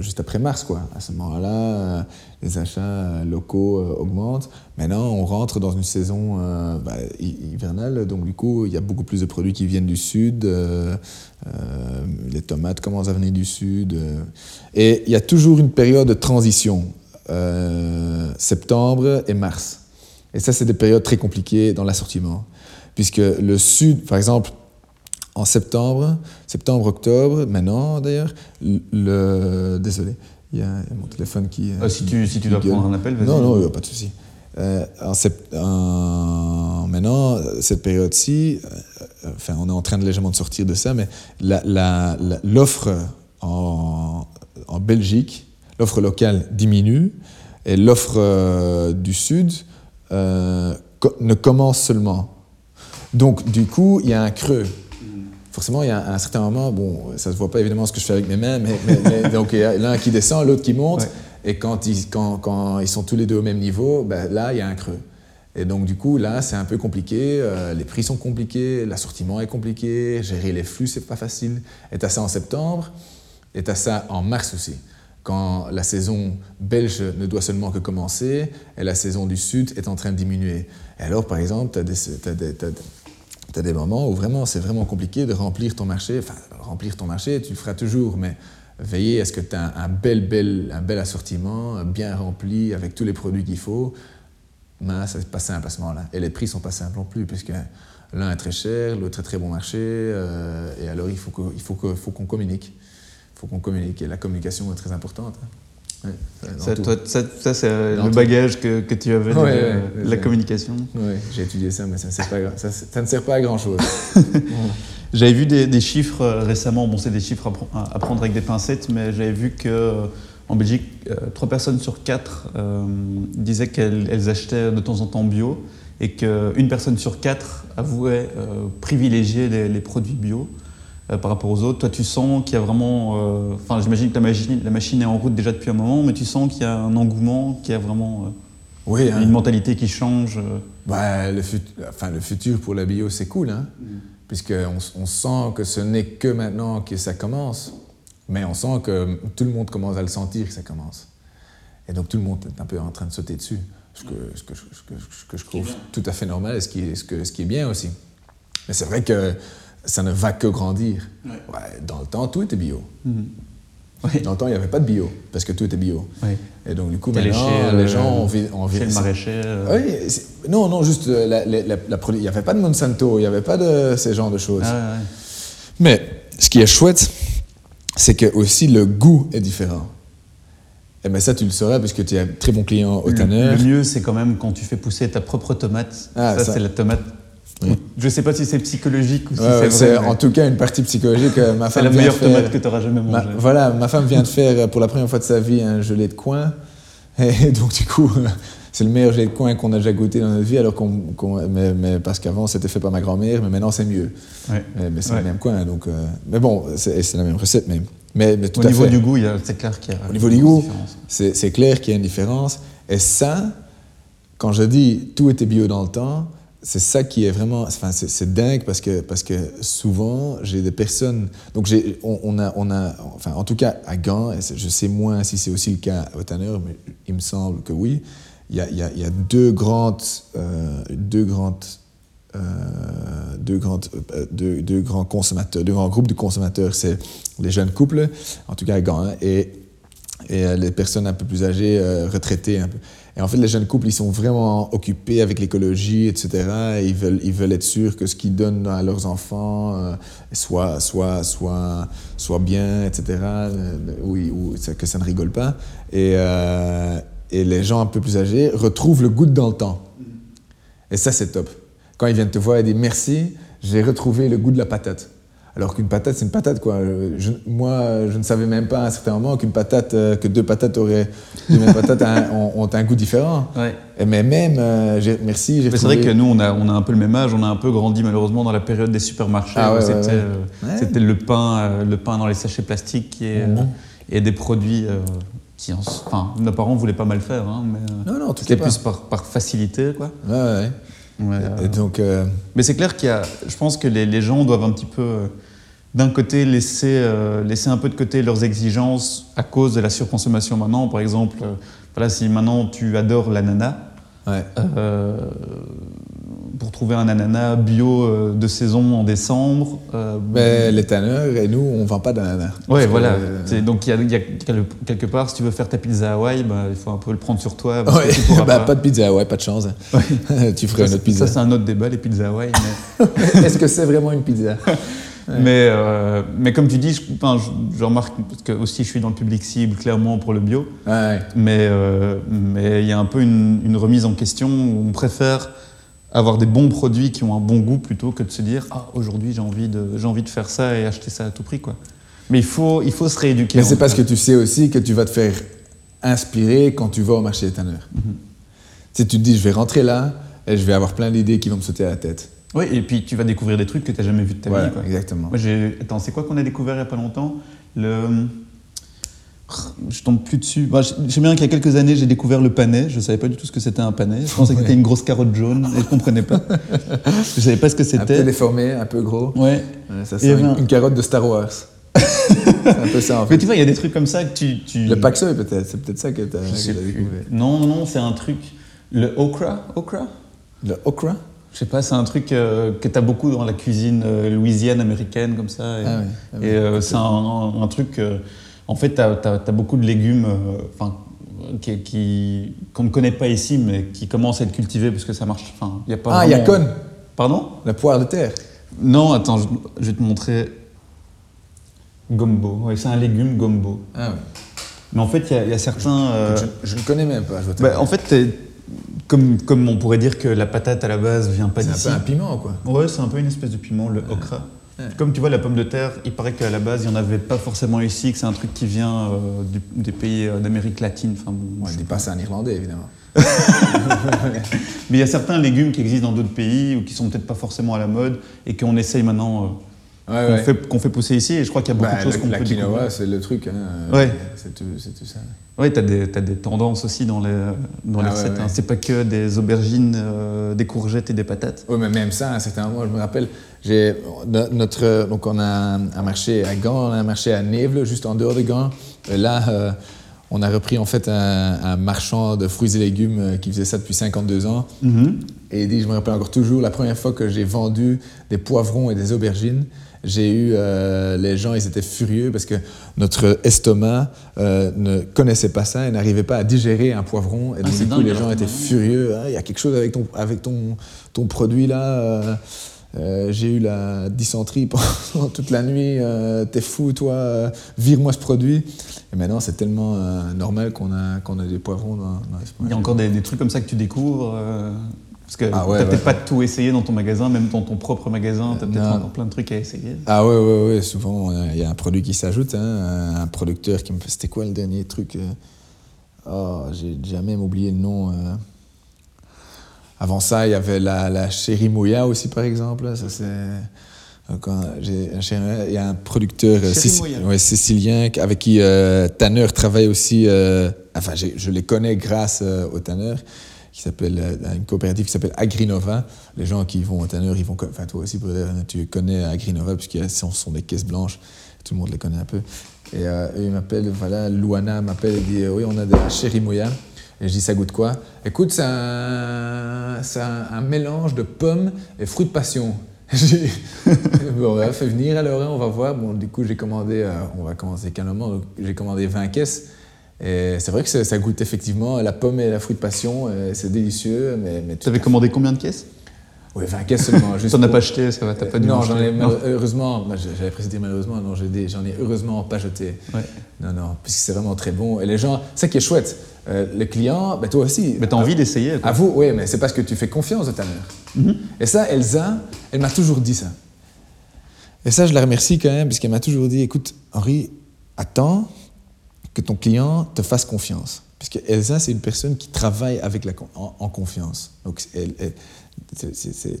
juste après mars, quoi. À ce moment-là, les achats locaux augmentent. Maintenant, on rentre dans une saison bah, hivernale. Donc, du coup, il y a beaucoup plus de produits qui viennent du sud. les tomates commencent à venir du sud. et il y a toujours une période de transition. Euh, septembre et mars. Et ça, c'est des périodes très compliquées dans l'assortiment. Puisque le sud, par exemple, en septembre, septembre-octobre, maintenant d'ailleurs, le. Désolé, il y a mon téléphone qui. Si tu, si tu dois prendre un appel, vas-y. Non, non, pas de souci. Euh, en, maintenant, cette période-ci, euh, enfin, on est en train de légèrement de sortir de ça, mais l'offre en, en Belgique l'offre locale diminue et l'offre euh, du Sud euh, ne commence seulement. Donc, du coup, il y a un creux. Forcément, il y a un, certain moment, bon, ça ne se voit pas évidemment ce que je fais avec mes mains, mais, donc il y a l'un qui descend, l'autre qui monte, et quand ils, quand, quand ils, sont tous les deux au même niveau, ben, là, il y a un creux. Et donc, du coup, là, c'est un peu compliqué. euh, les prix sont compliqués, l'assortiment est compliqué, gérer les flux, c'est pas facile. Et tu as ça en septembre, et tu as ça en mars aussi, quand la saison belge ne doit seulement que commencer et la saison du sud est en train de diminuer. Et alors, par exemple, tu as des- t'as- t'as des moments où vraiment, c'est vraiment compliqué de remplir ton marché. Enfin, remplir ton marché, tu le feras toujours, mais veiller à ce que tu as un bel, bel, un bel assortiment, bien rempli, avec tous les produits qu'il faut. Ça, c'est pas simple à ce moment-là. Et les prix sont pas simples non plus, puisque l'un est très cher, l'autre est très bon marché. euh, et alors, il faut il faut que- faut qu'on communique. Il faut qu'on communique. Et la communication est très importante. hein. Ouais, Ça, toi, ça, ça, c'est euh, le bagage que, que tu avais Ouais, euh, ouais, la communication. Ouais, j'ai étudié ça, mais ça, ne sert pas, à- ça, ça ne sert pas à grand-chose. J'avais vu des, des chiffres euh, récemment, bon c'est des chiffres à, pre- à prendre avec des pincettes, mais j'avais vu que euh, en Belgique, euh, trois personnes sur quatre euh, disaient qu'elles elles achetaient de temps en temps bio et qu'une personne sur quatre avouait privilégier les, les produits bio euh, par rapport aux autres. Toi tu sens qu'il y a vraiment, euh, enfin j'imagine que la machine, la machine est en route déjà depuis un moment, mais tu sens qu'il y a un engouement, qu'il y a vraiment euh, Oui, hein. une mentalité qui change. euh. Bah, le, fut- enfin, le futur pour la bio, c'est cool, hein, puisqu'on on sent que ce n'est que maintenant que ça commence, mais on sent que tout le monde commence à le sentir que ça commence. Et donc tout le monde est un peu en train de sauter dessus, ce que, ce que, je- ce que- ce que je trouve tout à fait normal et ce qui ce que, ce qui est bien aussi. Mais c'est vrai que ça ne va que grandir. Ouais, dans le temps, tout était bio. Mhm. Dans le temps, il n'y avait pas de bio, parce que tout était bio. Et donc du coup, maintenant, chez, euh, les gens ont envie... envie Chez le maraîcher. euh. oui, non, non, juste euh, la, la- il n'y avait pas de Monsanto, il n'y avait pas de ces genres de choses. Ah. Mais ce qui est chouette, c'est que aussi le goût est différent. Et mais ça, tu le sauras puisque tu es un très bon client au tanneur. le mieux, c'est quand même quand tu fais pousser ta propre tomate. Ah, ça, ça. c'est la tomate. Oui. Je sais pas si c'est psychologique ou si Ouais, c'est vrai. mais en tout cas une partie psychologique. euh, Ma C'est femme la meilleure de faire- tomate que tu auras jamais Ma- mangée. voilà, ma femme vient de faire euh, pour la première fois de sa vie un gelé de coin. Et donc, du coup, c'est le meilleur gelé de coin qu'on a déjà goûté dans notre vie. Alors qu'on, mais, mais parce qu'avant, c'était fait par ma grand-mère, mais maintenant, c'est mieux. Ouais. Mais, mais c'est Ouais. le même coin. Donc, euh, mais bon, c'est, la même recette. Mais, mais, tout Au à niveau fait. du goût, il y a- c'est clair qu'il y a. Au niveau du goût, c'est clair qu'il y a une différence. Et ça, quand je dis tout était bio dans le temps, c'est ça qui est vraiment, enfin, c'est, dingue parce que, parce que souvent, j'ai des personnes, donc on, a, on a, enfin, en tout cas à Gand, je sais moins si c'est aussi le cas au Tanner, mais il me semble que oui, il y a, il y a- deux grandes, euh, deux grandes, euh, deux, grandes, euh, deux, deux grands consommateurs, deux grands groupes de consommateurs, c'est les jeunes couples, en tout cas à Gand, hein, et et les personnes un peu plus âgées, retraitées un peu. Et en fait, les jeunes couples, ils sont vraiment occupés avec l'écologie, etc. Et ils veulent, ils veulent être sûrs que ce qu'ils donnent à leurs enfants euh, soit, soit, soit, soit bien, etc. euh, ou que ça ne rigole pas. Et, euh, et les gens un peu plus âgés retrouvent le goût dans le temps. Et ça, c'est top. Quand ils viennent te voir et disent merci, j'ai retrouvé le goût de la patate. Alors qu'une patate, c'est une patate, quoi. Je- moi, je ne savais même pas à un certain moment qu'une patate, euh, que deux patates auraient, deux mêmes patates un- ont, ont un goût différent. Ouais. Et mais même, euh, merci, c'est vrai que nous, on a, on a un peu le même âge, on a un peu grandi malheureusement dans la période des supermarchés. Ah où ouais, ouais, c'était ouais. euh, Ouais. c'était le pain, euh, le pain dans les sachets plastiques et, Mhm. euh, et des produits euh, qui, en- enfin, nos parents voulaient pas mal faire, hein, mais euh, Non, non, en tout c'était plus par, par facilité, quoi. Ouais, Et donc, euh, Mais c'est clair qu'il y a, je pense que les, les gens doivent un petit peu, euh, d'un côté, laisser, euh, laisser un peu de côté leurs exigences à cause de la surconsommation maintenant. Par exemple, voilà, si maintenant tu adores l'ananas, ouais. Pour trouver un ananas bio euh, de saison en décembre. euh, Mais les tanneurs et nous, on vend pas d'ananas. Ouais, que, voilà. euh, Donc, il y a, il y a quel- quelque part, si tu veux faire ta pizza Hawaï, bah, il faut un peu le prendre sur toi. parce que ouais, tu pourras bah, pas. pas de pizza, ouais, pas de chance. tu ferais Ça, une autre pizza. ça, c'est un autre débat, les pizzas Hawaï. Mais, Est-ce que c'est vraiment une pizza? Ouais. mais, euh, mais comme tu dis, je, je remarque, parce que aussi je suis dans le public cible, clairement, pour le bio. Ouais. Mais euh, mais il y a un peu une, une remise en question où on préfère avoir des bons produits qui ont un bon goût plutôt que de se dire ah aujourd'hui j'ai envie de j'ai envie de faire ça et acheter ça à tout prix quoi. Mais il faut il faut se rééduquer. Mais c'est parce que tu sais aussi que tu vas te faire inspirer quand tu vas au marché des tanneurs. Mhm. Tu te dis, je vais rentrer là et je vais avoir plein d'idées qui vont me sauter à la tête. Oui et puis tu vas découvrir des trucs que tu n'as jamais vu de ta Voilà, vie quoi. exactement. Moi attends c'est quoi qu'on a découvert il y a pas longtemps? Le Je tombe plus dessus. Bah, je sais bien qu'il y a quelques années, j'ai découvert le panais. Je savais pas du tout ce que c'était un panais. Je pensais que c'était une grosse carotte jaune et je comprenais pas. je savais pas ce que c'était. Un peu déformé, un peu gros. Ouais. ça sent une, carotte de Star Wars. c'est un peu ça en fait. Mais tu vois, il y a des trucs comme ça que tu. tu... Le paxoy peut-être, c'est peut-être ça que tu as, découvert. Non, non, c'est un truc. Le okra? Okra? Le okra? Je sais pas, c'est un truc euh, que tu as beaucoup dans la cuisine euh, louisiane américaine, comme ça. Et, ah ah euh, c'est un, truc. En fait, tu as, beaucoup de légumes enfin qui, qui, qu'on ne connaît pas ici, mais qui commencent à être cultivés parce que ça marche. Enfin, y a pas ah, il y a con Pardon? La poire de terre Non, attends, je, vais te montrer. Gombo. Oui, c'est un légume gombo. Ah ouais. Mais en fait, il y, a certains. Je ne connais même pas. Je bah, en fait, comme, comme on pourrait dire que la patate à la base vient pas d'ici. C'est un peu un piment, quoi. Ouais, c'est un peu une espèce de piment, le okra. Comme tu vois, la pomme de terre, il paraît qu'à la base, il n'y en avait pas forcément ici, que c'est un truc qui vient euh, des pays euh, d'Amérique latine. Enfin, bon, je dis pas c'est un Irlandais, évidemment. Mais il y a certains légumes qui existent dans d'autres pays ou qui sont peut-être pas forcément à la mode et qu'on essaye maintenant euh, qu'on fait, fait, pousser ici. Et je crois qu'il y a beaucoup bah, de choses qu'on peut La quinoa, c'est le truc. Hein, ouais. C'est tout, tout, ça. Oui, tu as, as, des tendances aussi dans les, dans les ah recettes. Hein. C'est pas que des aubergines, euh, des courgettes et des patates. Oui, mais même ça, à un certain moment, je me rappelle, j'ai notre, donc on a un marché à Gand, on a un marché à Nevel, juste en dehors de Gand. Et là, euh, on a repris en fait un, marchand de fruits et légumes euh, qui faisait ça depuis 52 ans. Mm-hmm. Et il dit, je me rappelle encore toujours, la première fois que j'ai vendu des poivrons et des aubergines, j'ai eu euh, les gens, ils étaient furieux parce que notre estomac euh, ne connaissait pas ça et n'arrivait pas à digérer un poivron. Et ah, donc, du coup, les gens étaient furieux. Ah, il y a quelque chose avec ton, avec ton, ton produit là. Euh, j'ai eu la dysenterie pendant toute la nuit. T'es fou, toi. vire-moi ce produit. Et maintenant, c'est tellement normal qu'on a, qu'on a des poivrons dans, dans Il y a encore des, des, trucs comme ça que tu découvres parce que ah t'as peut-être pas tout essayé dans ton magasin, même dans ton propre magasin, t'as peut-être plein de trucs à essayer. Ah ouais, ouais, ouais. Souvent, il y a un produit qui s'ajoute, hein, un producteur qui me fait. C'était quoi le dernier truc euh? Oh, j'ai jamais oublié le nom. Euh. Avant ça, il y avait la, la chérie Mouya aussi, par exemple. Ça, c'est. Il y a un producteur euh, ouais, sicilien avec qui Tanner travaille aussi. enfin, je les connais grâce au Tanner qui s'appelle euh, une coopérative qui s'appelle Agrinova. Les gens qui vont au Tanner, ils vont, enfin toi aussi, tu connais Agrinova puisqu'ils sont des caisses blanches, tout le monde les connaît un peu. Et, euh, il m'appelle, voilà, Luana m'appelle et dit oui, on a de la chérimoya. Et je dis ça goûte quoi? Écoute, c'est un, mélange de pommes et fruits de passion. Bon, ouais, fait venir alors, hein, on va voir. Bon, du coup, j'ai commandé, euh, on va commencer calmement, j'ai commandé 20 caisses. Et c'est vrai que ça, goûte effectivement la pomme et la fruit de passion, c'est délicieux. Mais, mais tu avais commandé combien de caisses Oui, 20 caisses seulement. Tu n'en as pas acheté, ça va, t'as pas dû Non, j'en ai heureusement, j'avais précisé malheureusement, non, j'en ai heureusement pas jeté. Non, non, puisque c'est vraiment très bon. Et les gens, ça qui est chouette, euh, les clients, ben toi aussi. Mais tu as envie d'essayer. À vous, oui, mais c'est parce que tu fais confiance à ta mère. Et ça, Elsa, elle m'a toujours dit ça. Et ça, je la remercie quand même, puisqu'elle m'a toujours dit écoute, Henri, attends que ton client te fasse confiance. Puisque Elsa, c'est une personne qui travaille avec la, en, confiance. Donc, elle,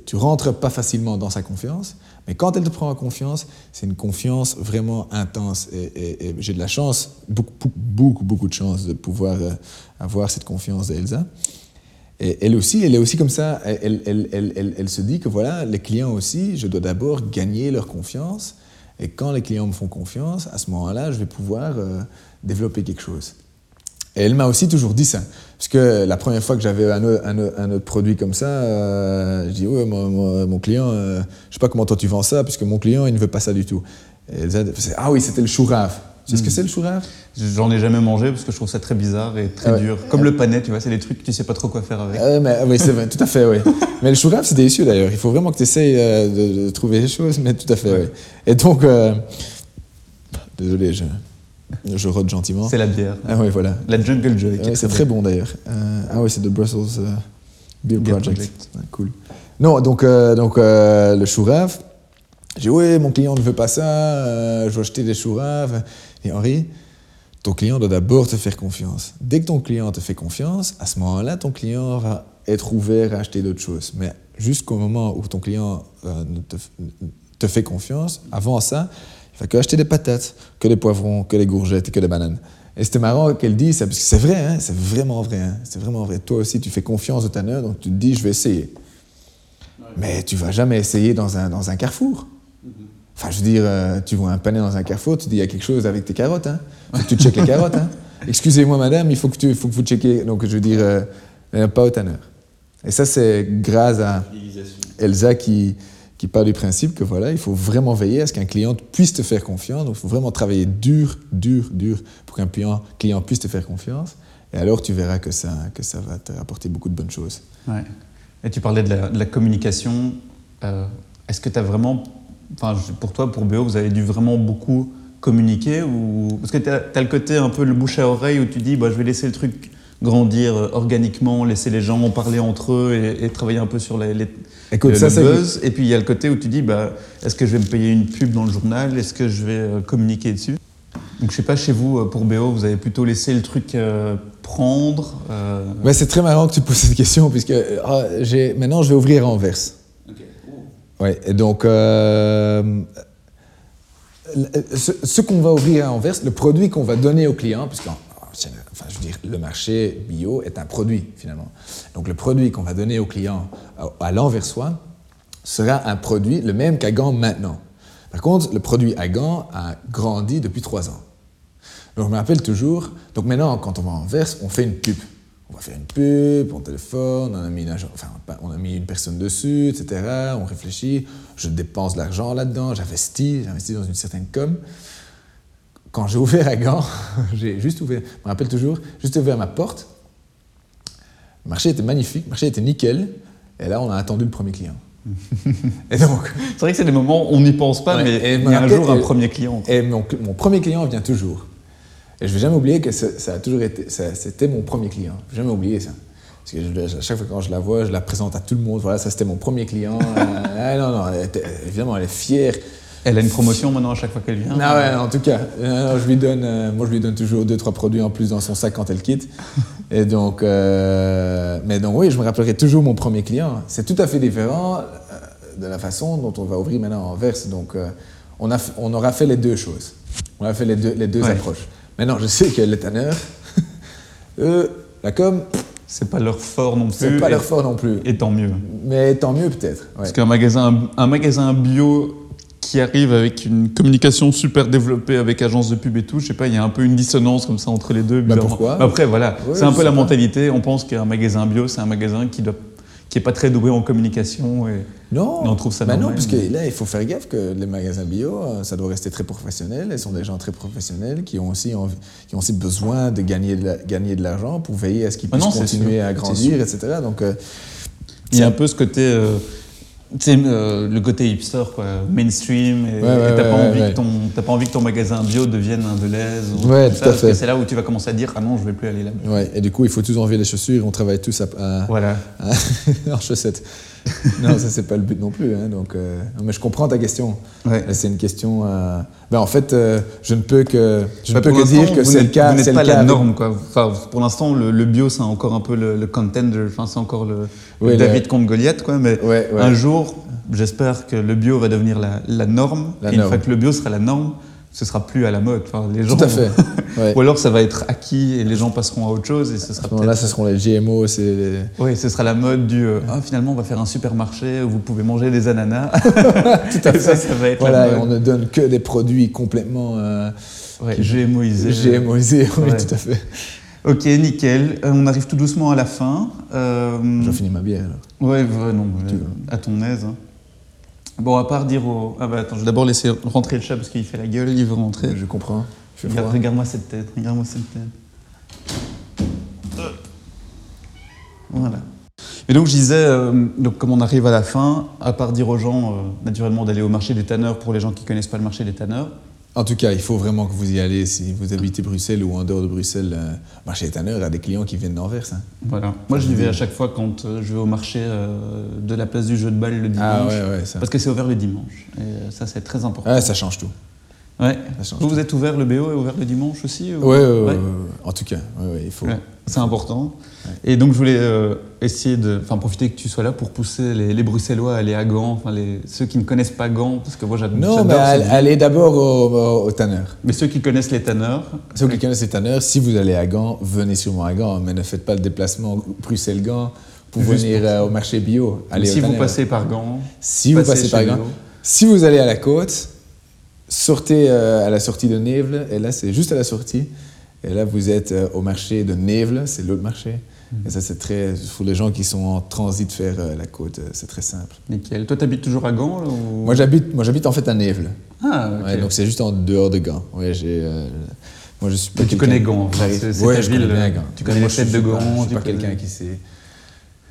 tu rentres pas facilement dans sa confiance, mais quand elle te prend en confiance, c'est une confiance vraiment intense. Et, j'ai de la chance, beaucoup, beaucoup, beaucoup de chance de pouvoir euh, avoir cette confiance d'Elsa. Et elle aussi, elle est aussi comme ça. Elle, elle, elle, se dit que voilà, les clients aussi, je dois d'abord gagner leur confiance. Et quand les clients me font confiance, à ce moment-là, je vais pouvoir euh, développer quelque chose. Et elle m'a aussi toujours dit ça. Parce que la première fois que j'avais un, un, autre produit comme ça, euh, je dis Ouais, mon, client, euh, je sais pas comment toi tu vends ça, puisque mon client, il ne veut pas ça du tout. Elle disait Ah oui, c'était le chourave. Tu sais ce que hmm. c'est le chourave J'en ai jamais mangé parce que je trouve ça très bizarre et très dur. Comme le panais, tu vois, c'est des trucs que tu sais pas trop quoi faire avec. Euh, mais, oui, c'est vrai, tout à fait, oui. mais le chourave, c'est délicieux d'ailleurs. Il faut vraiment que tu essayes de, trouver des choses, mais tout à fait, oui. Et donc, désolé, je, je rôde gentiment. C'est la bière. Ah oui, voilà. La Jungle Joy. c'est très bon d'ailleurs. Euh, ah oui, c'est de Brussels euh, Beer, Project. cool. Non, donc, euh, donc le chourave. J'ai dit, oui, mon client ne veut pas ça, je veux acheter des chouraves. Et Henri, ton client doit d'abord te faire confiance. Dès que ton client te fait confiance, à ce moment-là, ton client va être ouvert à acheter d'autres choses. Mais jusqu'au moment où ton client te, te fait confiance, avant ça, il fait que acheter des patates, que des poivrons, que des courgettes et que des bananes. Et c'était marrant qu'elle dise ça, parce que c'est vrai, hein, c'est vraiment vrai. Hein, c'est vraiment vrai. Toi aussi, tu fais confiance au tanneur, donc tu te dis, je vais essayer. Mais tu vas jamais essayer dans un, dans un carrefour. Mm-hmm. Enfin, je veux dire, euh, tu vois un panais dans un carrefour, tu dis, il y a quelque chose avec tes carottes. Hein. Faut que tu checkes les carottes. Hein. Excusez-moi, madame, il faut que, tu, faut que vous checkiez. Donc, je veux dire, euh, pas au tanneur. Et ça, c'est grâce à Elsa qui, qui part du principe que voilà, il faut vraiment veiller à ce qu'un client puisse te faire confiance. Donc, il faut vraiment travailler dur, dur, dur pour qu'un client, client puisse te faire confiance. Et alors, tu verras que ça, que ça va beaucoup de bonnes choses. Ouais. Et tu parlais de la, communication. Euh, est-ce que tu as vraiment, enfin, pour toi, pour BO, vous avez dû vraiment beaucoup communiquer ou... Parce que tu as, le côté un peu le bouche à oreille où tu dis, bah, je vais laisser le truc grandir euh, organiquement, laisser les gens parler entre eux et, travailler un peu sur les, les Écoute, ça, buzz. Et puis il y a le côté où tu dis, bah, est-ce que je vais me payer une pub dans le journal? Est-ce que je vais euh, communiquer dessus? Donc je sais pas, chez vous, euh, pour BO, vous avez plutôt laissé le truc prendre C'est très marrant que tu poses cette question, puisque ah, maintenant je vais ouvrir Anvers. Ouais, et donc, ce, qu'on va ouvrir à Anvers, le produit qu'on va donner aux clients, puisque enfin, je veux dire, le marché bio est un produit finalement. Donc le produit qu'on va donner aux clients à, l'Anversois sera un produit le même qu'à Gand maintenant. Par contre, le produit à Gand a grandi depuis trois ans. Donc je me rappelle toujours, donc maintenant quand on va en Anvers, on fait une pub. On va faire une pub, on téléphone, on a mis une, enfin, on a mis une personne dessus, etc. On réfléchit, je dépense de l'argent là-dedans, j'investis, j'investis dans une certaine com quand j'ai ouvert à Gand, j'ai juste ouvert, je me rappelle toujours, juste ouvert ma porte. Le marché était magnifique, le marché était nickel. Et là, on a attendu le premier client. et donc, c'est vrai que c'est des moments où on n'y pense pas, mais il y a un jour un premier client. Et mon, premier client vient toujours. Et je ne vais jamais oublier que ça, a toujours été, c'était mon premier client. Je vais jamais oublier ça. Parce que à chaque fois quand je la vois, je la présente à tout le monde. Voilà, ça c'était mon premier client. ah, non, non, évidemment, elle est fière. Elle a une promotion maintenant à chaque fois qu'elle vient Ah ouais, en tout cas. Euh, je lui donne, euh, moi, je lui donne toujours deux, trois produits en plus dans son sac quand elle quitte. Et donc, euh, mais donc oui, je me rappellerai toujours mon premier client. C'est tout à fait différent de la façon dont on va ouvrir maintenant en verse. Donc, on, a, on aura fait les deux choses. On a fait les deux, les deux approches. Maintenant, je sais que les tanneurs, eux, la com, c'est pas leur fort non plus. C'est pas leur fort non plus. Et tant mieux. Mais tant mieux peut-être. Parce qu'un magasin, un magasin bio qui arrive avec une communication super développée avec agence de pub et tout. Je sais pas, il y a un peu une dissonance comme ça entre les deux. Bah pourquoi? Après, voilà, c'est un peu la mentalité. On pense qu'un magasin bio, c'est un magasin qui doit qui est pas très doué en communication et non, on trouve ça bah non, parce que là il faut faire gaffe que les magasins bio, euh, ça doit rester très professionnel. Ils sont des gens très professionnels qui ont aussi qui ont aussi besoin de gagner de gagner de l'argent pour veiller à ce qu'ils ah puissent continuer à grandir, etc. Donc euh, il y a un peu ce côté euh, c'est euh, le côté hipster, quoi, mainstream, et t'as pas, envie que ton, pas envie que ton magasin bio devienne un Deleuze. Ouais, tout à fait. C'est là où tu vas commencer à dire Ah non, je vais plus aller là-bas. Ouais, et du coup, il faut tous enlever les chaussures, on travaille tous à, voilà. en chaussettes. non, ça, c'est pas le but non plus. Hein, donc, euh, mais je comprends ta question. C'est une question. Euh, ben, en fait, je ne peux que, je ne bah, peux que dire que c'est le cas. Vous n'êtes pas la norme, quoi. Enfin, pour l'instant, le, bio, c'est encore un peu le, le contender. Enfin, c'est encore le David contre Goliath, quoi. Mais un jour, j'espère que le bio va devenir la, norme. et une fois que le bio sera la norme, ce sera plus à la mode. Enfin, les gens Tout à fait. Ou alors ça va être acquis et les gens passeront à autre chose et ce sera. Là, ce seront les GMO. C'est. Oui, ce sera la mode du. Euh, ah, finalement, on va faire un supermarché où vous pouvez manger des ananas. Tout à fait. Ça, ça, va être voilà, on ne donne que des produits complètement. Euh, ouais, GMOisés. GMOisés, oui, tout à fait. Ok, nickel. Euh, on arrive tout doucement à la fin. Euh... Je finis ma bière alors. Ouais, non, à ton aise. Hein. Bon, à part dire au. Ah bah attends, je vais d'abord laisser rentrer le chat parce qu'il fait la gueule, il veut rentrer. Je comprends. Regarde-moi cette tête, regarde-moi cette tête. Voilà. Et donc je disais, euh, donc comme on arrive à la fin, à part dire aux gens euh, naturellement d'aller au marché des tanneurs pour les gens qui ne connaissent pas le marché des tanneurs, en tout cas, il faut vraiment que vous y allez. Si vous habitez Bruxelles ou en dehors de Bruxelles, le euh, marché y a des clients qui viennent d'Anvers. Hein. Voilà. Moi, je vais à chaque fois quand euh, je vais au marché euh, de la place du jeu de balle le ah, dimanche. Ah ouais, ouais, ça. Parce que c'est ouvert le dimanche. Et ça, c'est très important. Ah, ça change tout. Ouais. Vous, vous êtes ouvert, le BO est ouvert le dimanche aussi Oui, ouais, en tout cas, il faut. C'est important. Et donc je voulais euh, essayer de, enfin profiter que tu sois là pour pousser les, Bruxellois à aller à Gand, enfin ceux qui ne connaissent pas Gand, parce que moi j'adore. Non, mais allez d'abord au, au, tanneur. Mais ceux qui connaissent les tanneurs. Ceux qui connaissent les tanneurs, si vous allez à Gand, venez sûrement à Gand, mais ne faites pas le déplacement Bruxelles-Gand pour venir euh, au marché bio. Allez si vous passez par Gand. Si vous passez par Gand. Si vous allez à la côte, sortez euh, à la sortie de Nevel, et là c'est juste à la sortie. Et là, vous êtes au marché de Nevel, c'est l'autre marché. Et ça, c'est très. Pour les gens qui sont en transit faire euh, la côte, euh, c'est très simple. Nickel. Toi, tu habites toujours à Gand Moi, j'habite, moi, j'habite en fait à Nevel. Ah, ok. donc, c'est juste en dehors de Gand. Ouais, j'ai. Euh, moi, je suis pas tu connais Gand. C'est ouais, je ville. Connais Gand. Tu connais les têtes de Gand. je suis pas quelqu'un qui sait.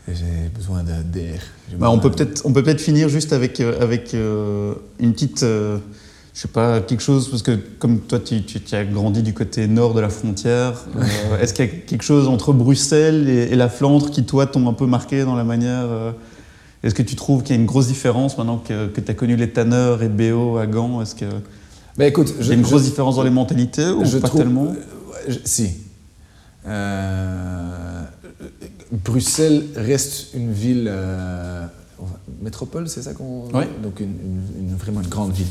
J'ai besoin d'air. Bah, on peut peut-être, on peut peut-être finir juste avec avec une petite je sais pas, quelque chose, parce que comme toi, tu, tu, as grandi du côté nord de la frontière, euh, est-ce qu'il y a quelque chose entre Bruxelles et, la Flandre qui, toi, t'ont un peu marqué dans la manière euh, Est-ce que tu trouves qu'il y a une grosse différence maintenant que, que tu as connu les tanneurs et BO à Gand Est-ce que. Bah, écoute, il y a une grosse différence dans les mentalités ou je pas trouve, tellement euh, Si. Bruxelles reste une ville. métropole, c'est ça qu'on. Oui. Donc, une, vraiment une grande ville.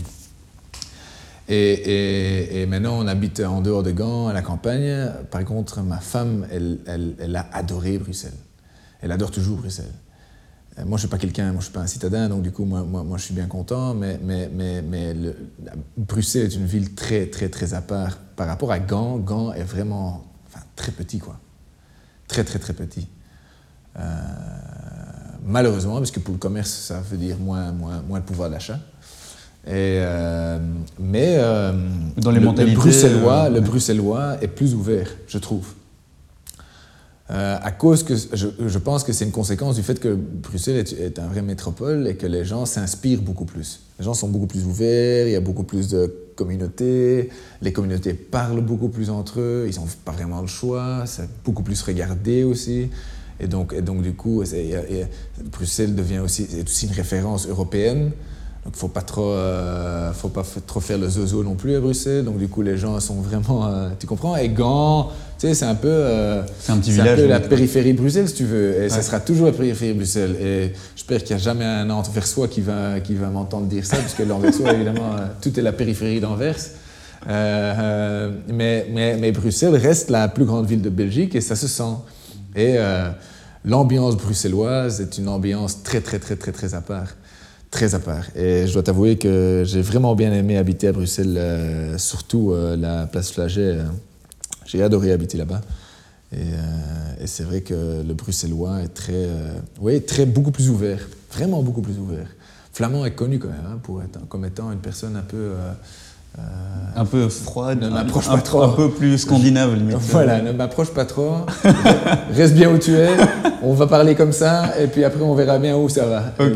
Et, maintenant, on habite en dehors de Gand, à la campagne. Par contre, ma femme, elle, elle, a adoré Bruxelles. Elle adore toujours Bruxelles. Euh, moi, je ne suis pas quelqu'un, moi, je suis pas un citadin, donc du coup, moi, moi, moi je suis bien content. Mais, mais, mais, Bruxelles est une ville très, très, très à part. Par rapport à Gand, Gand est vraiment très petit, quoi. Très, très, très petit. Euh, malheureusement, parce que pour le commerce, ça veut dire moins, moins, moins de pouvoir d'achat. Et, euh, mais euh, Dans les le, mentalités, bruxellois, le bruxellois est plus ouvert, je trouve. Euh, à cause que je, je pense que c'est une conséquence du fait que Bruxelles est, est, un vrai métropole et que les gens s'inspirent beaucoup plus. Les gens sont beaucoup plus ouverts, il y a beaucoup plus de communautés, les communautés parlent beaucoup plus entre eux, ils n'ont pas vraiment le choix, c'est beaucoup plus regardé aussi. Et donc, et donc du coup, Bruxelles devient aussi, est aussi une référence européenne. Donc, faut pas trop, euh, faut pas trop faire le zozo non plus à Bruxelles. Donc, du coup, les gens sont vraiment, euh, tu comprends? Et Gand, tu sais, c'est un peu, euh, c'est un petit village, un peu la périphérie de Bruxelles, si tu veux. Et ça sera toujours la périphérie de Bruxelles. Et j'espère qu'il n'y a jamais un Anversois qui va, qui va m'entendre dire ça, parce que l'Anversois, évidemment, tout est la périphérie d'Anvers. mais, mais, mais, Bruxelles reste la plus grande ville de Belgique et ça se sent. Et l'ambiance bruxelloise est une ambiance très, très, très, très, très à part très à part. Et je dois t'avouer que j'ai vraiment bien aimé habiter à Bruxelles, euh, surtout euh, la place Flaget. Euh, j'ai adoré habiter là-bas. Et, c'est vrai que le bruxellois est très, oui, très beaucoup plus ouvert, vraiment beaucoup plus ouvert. Flamand est connu quand même hein, pour être, comme étant une personne un peu un peu froide, ne m'approche pas un, trop. Un peu plus scandinave, limite. Voilà, ne m'approche pas trop. Reste bien où tu es. On va parler comme ça, et puis après, on verra bien où ça va. Ok.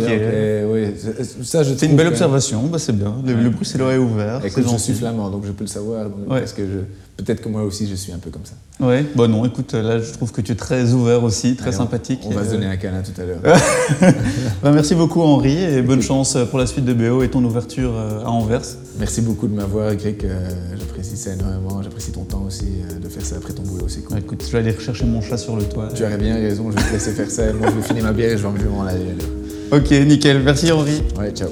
oui, ça, je c'est une belle observation. Bah, c'est bien. Le, le Bruxellois est ouvert. Écoute, je suis flamand, donc je peux le savoir. Parce que je, peut-être que moi aussi, je suis un peu comme ça. Oui, bon non, écoute, là, je trouve que tu es très ouvert aussi, très sympathique. On, va se donner un câlin tout à l'heure. bah, merci beaucoup, Henri, et bonne chance pour la suite de BO et ton ouverture euh, à Anvers. Merci beaucoup de m'avoir, Greg. Euh, j'apprécie ça énormément. J'apprécie ton temps aussi euh, de faire ça après ton boulot. C'est cool. écoute, je vais aller rechercher mon chat sur le toit. Tu aurais bien raison, je vais te laisser faire ça. Moi, je vais finir ma bière et je vais m'en aller. Ok, nickel. Merci, Henri. Ouais, ciao.